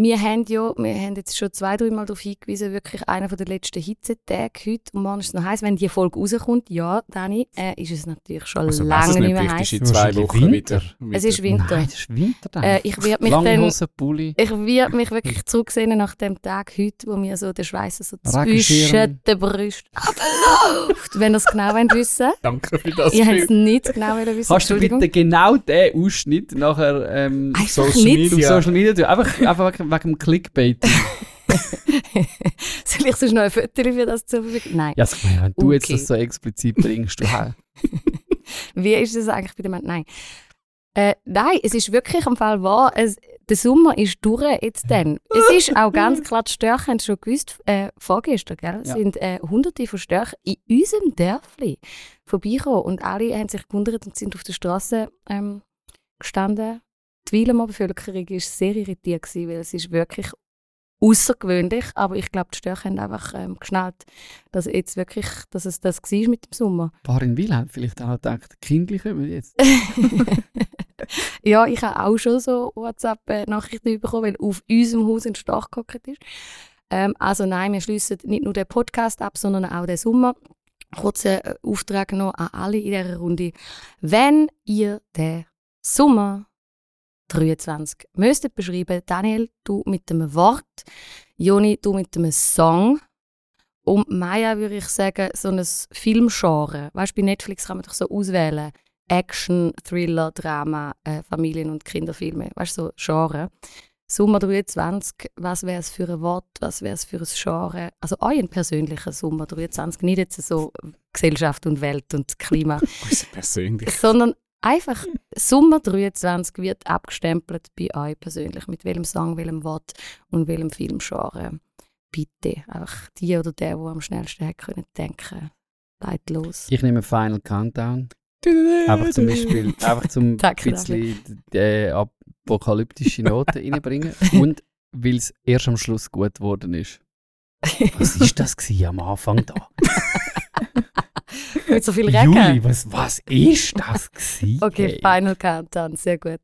Wir haben ja, wir haben jetzt schon zwei, drei Mal darauf hingewiesen, wirklich einer der letzten Hitzetage heute. Und morgen ist es noch heiß. Wenn die Folge rauskommt, ja, Dani, äh, ist es natürlich schon Also, es lange nicht mehr heiß. ist in zwei Wochen Winter. wieder. Es ist Winter. Nein, das ist Winter dann. Äh, ich werde mich Lange dann Hose, Pulli. ich werde mich wirklich zurücksehen nach dem Tag heute, wo mir so der Schweiß so zwischen den Brüsten abläuft. Wenn ihr es genau wollt wissen Danke für das Ihr habt es nicht genau wissen. Kannst du bitte genau den Ausschnitt nachher ähm, Social Media. Social Media tun? Einfach, einfach wegen, dem Clickbait. Soll ich sonst noch ein Foto für das zur Verfügung? Nein. ja, meine, wenn du jetzt Okay. das so explizit bringst, du? Wie ist das eigentlich bei dem Mann? Nein. Äh, nein, es ist wirklich am Fall wahr. Es, der Sommer ist durch jetzt dann. Es ist auch ganz klar, die Störche haben es schon gewusst, äh, vorgestern, gell? Ja. sind äh, hunderte von Störchen in unserem Dörfli vorbeigekommen und alle haben sich gewundert und sind auf der Straße ähm, gestanden. Die Weilemer Bevölkerung war sehr irritiert, gewesen, weil es ist wirklich außergewöhnlich, aber ich glaube, die Störche haben einfach ähm, geschnallt, dass jetzt wirklich, dass es das war mit dem Sommer. Ein paar in Wil haben vielleicht auch gedacht, Kindli kommen jetzt. ja, ich habe auch schon so WhatsApp-Nachrichten bekommen, weil auf unserem Haus ein Stach gehockt ist. Ähm, also nein, wir schließen nicht nur den Podcast ab, sondern auch den Sommer. Kurzer äh, Auftrag noch an alle in dieser Runde. Wenn ihr den Sommer 23 müsstet beschreiben, Daniel, du mit einem Wort, Joni, du mit einem Song und Maya würde ich sagen, so ein Filmgenre. Weißt du, bei Netflix kann man doch so auswählen. Action, Thriller, Drama, äh, Familien- und Kinderfilme. Weißt du, so Genre. Sommer 23, was wäre es für ein Wort, was wäre es für ein Genre? Also euer persönlicher Sommer 23, nicht jetzt so Gesellschaft und Welt und Klima, Unser persönlich. sondern einfach Sommer 23 wird abgestempelt bei euch persönlich, mit welchem Song, welchem Wort und welchem Filmgenre. Bitte, einfach die oder der, der am schnellsten hätte können denken, leit los. Ich nehme Final Countdown. Einfach zum Beispiel, einfach zum Danke, bisschen äh, apokalyptische Noten reinbringen. Und weil es erst am Schluss gut geworden ist. Was ist das am Anfang da? Mit so viel Regen. Juli, was, was ist das gewesen? Okay. Final Countdown, sehr gut.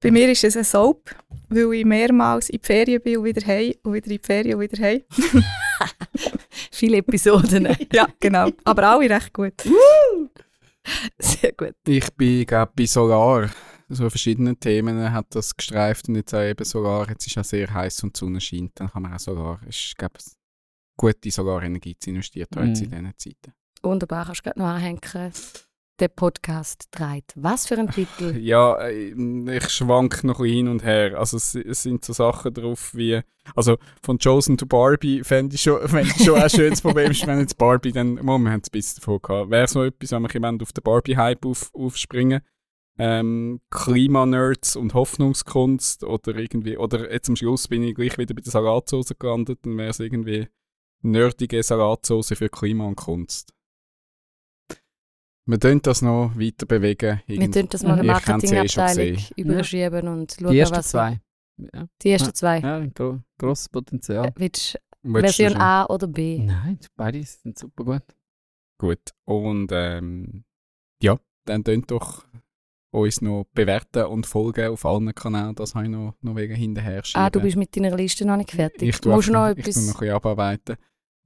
Bei mir ist es ein Soap, weil ich mehrmals in die Ferien bin und wieder heim und wieder in die Ferien und wieder heim. Viele Episoden. ja, genau. Aber alle recht gut. sehr gut. Ich bin, glaube bei Solar. So verschiedene Themen hat das gestreift und jetzt auch eben Solar. Jetzt ist ja sehr heiß und die Sonne scheint. Dann kann man auch Solar. Es ist, glaube gute Solarenergie zu investieren mm. jetzt in diesen Zeiten. Wunderbar, kannst du gerade noch anhängen. Der Podcast treibt. Was für ein Titel? Ja, äh, ich schwank noch hin und her. Also es, es sind so Sachen drauf wie, also von Chosen to Barbie fände ich schon, fänd ich schon ein schönes Problem, wenn jetzt Barbie dann, Moment, wir haben es ein bisschen davon gehabt, wäre so etwas, wenn wir bisschen auf den Barbie-Hype auf, aufspringen ähm, Klimanerds und Hoffnungskunst oder irgendwie, oder jetzt am Schluss bin ich gleich wieder bei der Salatsauce gelandet, dann wäre es irgendwie nerdige Salatsauce für Klima und Kunst. Wir tun das noch weiter bewegen. Wir Irgend- tun das mal eine Ich ja eh schon Marketingabteilung gesehen. überschieben und schauen, Die ersten was... zwei. Ja, Die ersten Ja. zwei. ja ein gro grosses Potenzial. Äh, Willst du Willst Version? A oder B? Nein, beide sind super gut. Gut. Und ähm, ja, dann könnt doch uns noch bewerten und folgen auf allen Kanälen. Das habe ich noch, noch wegen hinterher schieben. Ah, du bist mit deiner Liste noch nicht fertig. ich tue Musst du noch ich etwas... tue noch ein bisschen abarbeiten.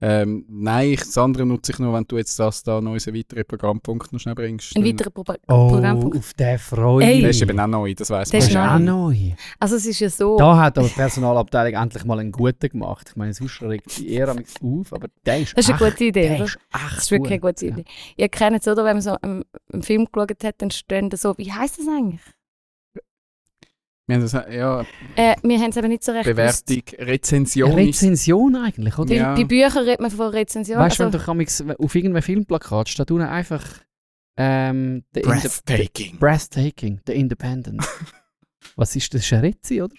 Ähm, nein, ich, das andere nutze ich noch, wenn du jetzt das da noch unseren weiteren Programmpunkt noch schnell bringst. Ein weiterer Pro Oh, Programmpunkt. auf den freue Ey. ich Das ist eben auch neu, das weiss Das Das man. ist auch neu. Also es ist ja so... Da hat aber die Personalabteilung endlich mal einen guten gemacht. Ich meine, sonst regt die eher auf, aber der ist Das ist eine echt, gute Idee, der oder? ist echt Das ist wirklich eine gut, gute Idee. Ihr kennt es, oder? Wenn man so einen, einen Film geschaut hat, dann stehen da so... Wie heisst das eigentlich? Wir haben das, ja, Äh, wir haben es eben nicht so recht. Bewertung. Rezension. Rezension eigentlich, oder? Bei, Ja. bei Büchern redet man von Rezension. Weißt du, also, wenn du auf irgendeinem Filmplakat steht unten einfach ähm, Inde- Breathtaking. Breathtaking, The Independent. Was ist das? Das ist eine Rezi, oder?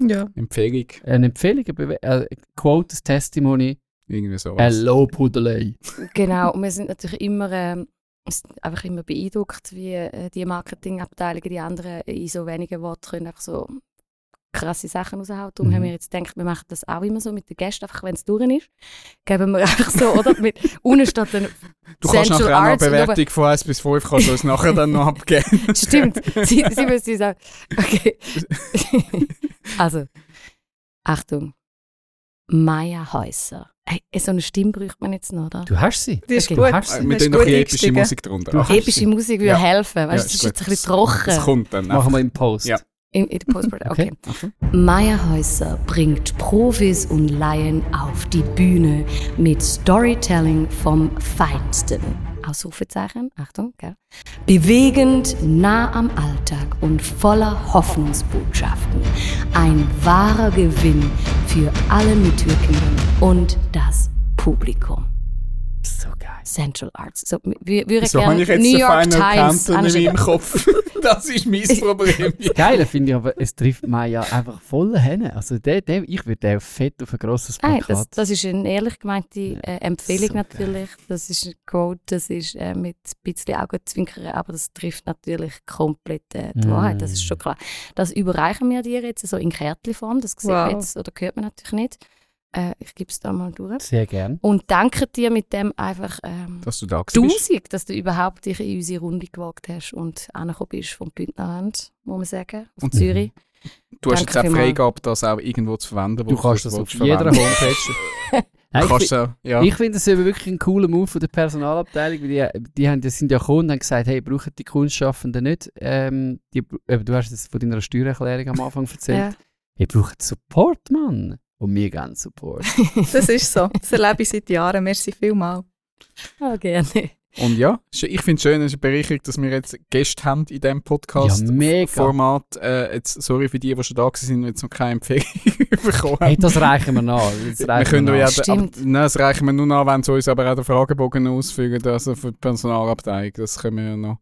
Ja. Empfehlung, Eine Empfehlung, eine Bewe äh, Quote, ein Testimony, irgendwie so. Hello Pudelei. Genau, und wir sind natürlich immer, ähm, es sind einfach immer beeindruckt, wie äh, die Marketingabteilungen, die anderen in so wenigen Worten können einfach so krasse Sachen raushauen. Darum Mhm. haben wir jetzt gedacht, wir machen das auch immer so mit den Gästen, einfach wenn es durch ist, geben wir einfach so, oder? Mit, unten steht dann Du kannst Central nachher auch noch eine Bewertung von 1 bis 5 kannst du uns nachher dann noch abgeben. Stimmt, sie, sie müssen auch. Okay. also, Achtung. Maya Häuser. Hey, so eine Stimme braucht man jetzt noch, oder? Du hast sie. Die ist Okay, gut. du hast sie. Wir tun noch gut ein bisschen epische. Musik drunter. Du Epische Musik würde Ja. helfen, ja, weißt du, ist das ist jetzt ein bisschen trocken. Das kommt dann. Machen wir im Post. Ja. In, in der Postproduktion. Okay. Achtung. Maya Häuser bringt Profis und Laien auf die Bühne mit Storytelling vom Feinsten. Ausrufezeichen, Achtung, gell? Bewegend, nah am Alltag und voller Hoffnungsbotschaften. Ein wahrer Gewinn für alle Mitwirkenden und das Publikum. So geil. Central Arts. So, wir würden So habe ich jetzt New York Final Times meinem Kopf. Das ist mein Problem. Das Geile finde ich aber, es trifft Maya einfach voll hin. Also der, der, ich würde den fett auf ein grosses Nein, Plakat. das, das ist eine ehrlich gemeinte äh, Empfehlung so geil. natürlich. Das ist ein Quote, das ist äh, mit ein bisschen Augenzwinkern, aber das trifft natürlich komplett äh, die Mm. Wahrheit, das ist schon klar. Das überreichen wir dir jetzt so in Kärtchenform, das sieht man Wow. jetzt, oder hört man natürlich nicht. Äh, ich gebe es da mal durch. Sehr gern. Und danke dir mit dem einfach ähm, Dass du da gewesen bist. tausend, dass du überhaupt dich in unsere Runde gewagt hast und angekommen bist vom Bündnerland, muss man sagen, auf Und- Zürich. Du hast jetzt auch. Freigabe, das auch irgendwo zu verwenden. wo Du kannst das auf jeder. Homepage. Nein, ich ja. Ich finde das eben wirklich ein cooler Move von der Personalabteilung, weil die, die, haben, die sind ja gekommen und haben gesagt, hey, brauchen die Kunstschaffenden nicht. Ähm, die, du hast es von deiner Steuererklärung am Anfang erzählt. Ja. Ihr braucht Support, Mann. Und wir geben Support. Das ist so. Das erlebe ich seit Jahren. Merci vielmals. Oh, gerne. Und ja, ich finde es schön, es ist eine Bereicherung, dass wir jetzt Gäste haben in diesem Podcast. Ja, mega. Format. Äh, jetzt, sorry für die, die schon da waren und jetzt noch keine Empfehlung bekommen Hey, haben. das reichen wir nach. Das wir reichen können wir ja, nach. aber, Stimmt. nein, das reichen wir nur nach, wenn sie uns aber auch den Fragebogen ausfüllen, also für die Personalabteilung. Das können wir ja noch,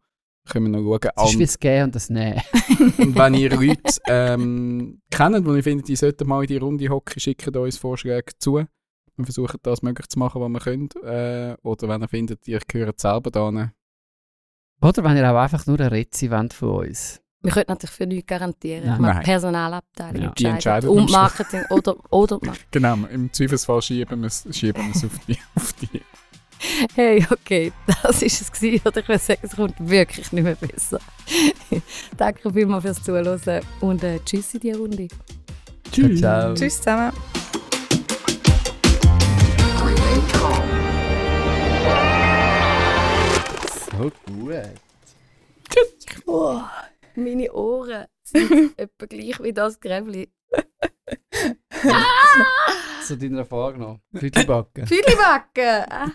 können wir noch schauen. Das ist wie Und, das Gehen und das Nehmen. und wenn ihr Leute ähm, kennt, die ihr findet, die sollten mal in die Runde hocken, schickt uns Vorschläge zu. Wir versuchen das möglich zu machen, was wir können. Äh, oder wenn ihr findet, ihr gehört selber da Oder wenn ihr auch einfach nur eine Rezi wollt von uns. Wir können natürlich für nichts garantieren. Nein. Ich meine, Nein. Personalabteilung Ja. Die entscheidet. Und. Marketing oder, oder Marketing. Genau, im Zweifelsfall schieben wir es auf die. Auf die. Hey, okay, das ist es gewesen. Oder ich würde sagen, es kommt wirklich nicht mehr besser. Danke vielmals fürs Zuhören und äh, tschüss in die Runde. Ciao. ciao. Tschüss zusammen. So gut. Oh, meine Ohren sind etwa gleich wie das Gräbli. Zu deiner Frage noch. Backen! Ah.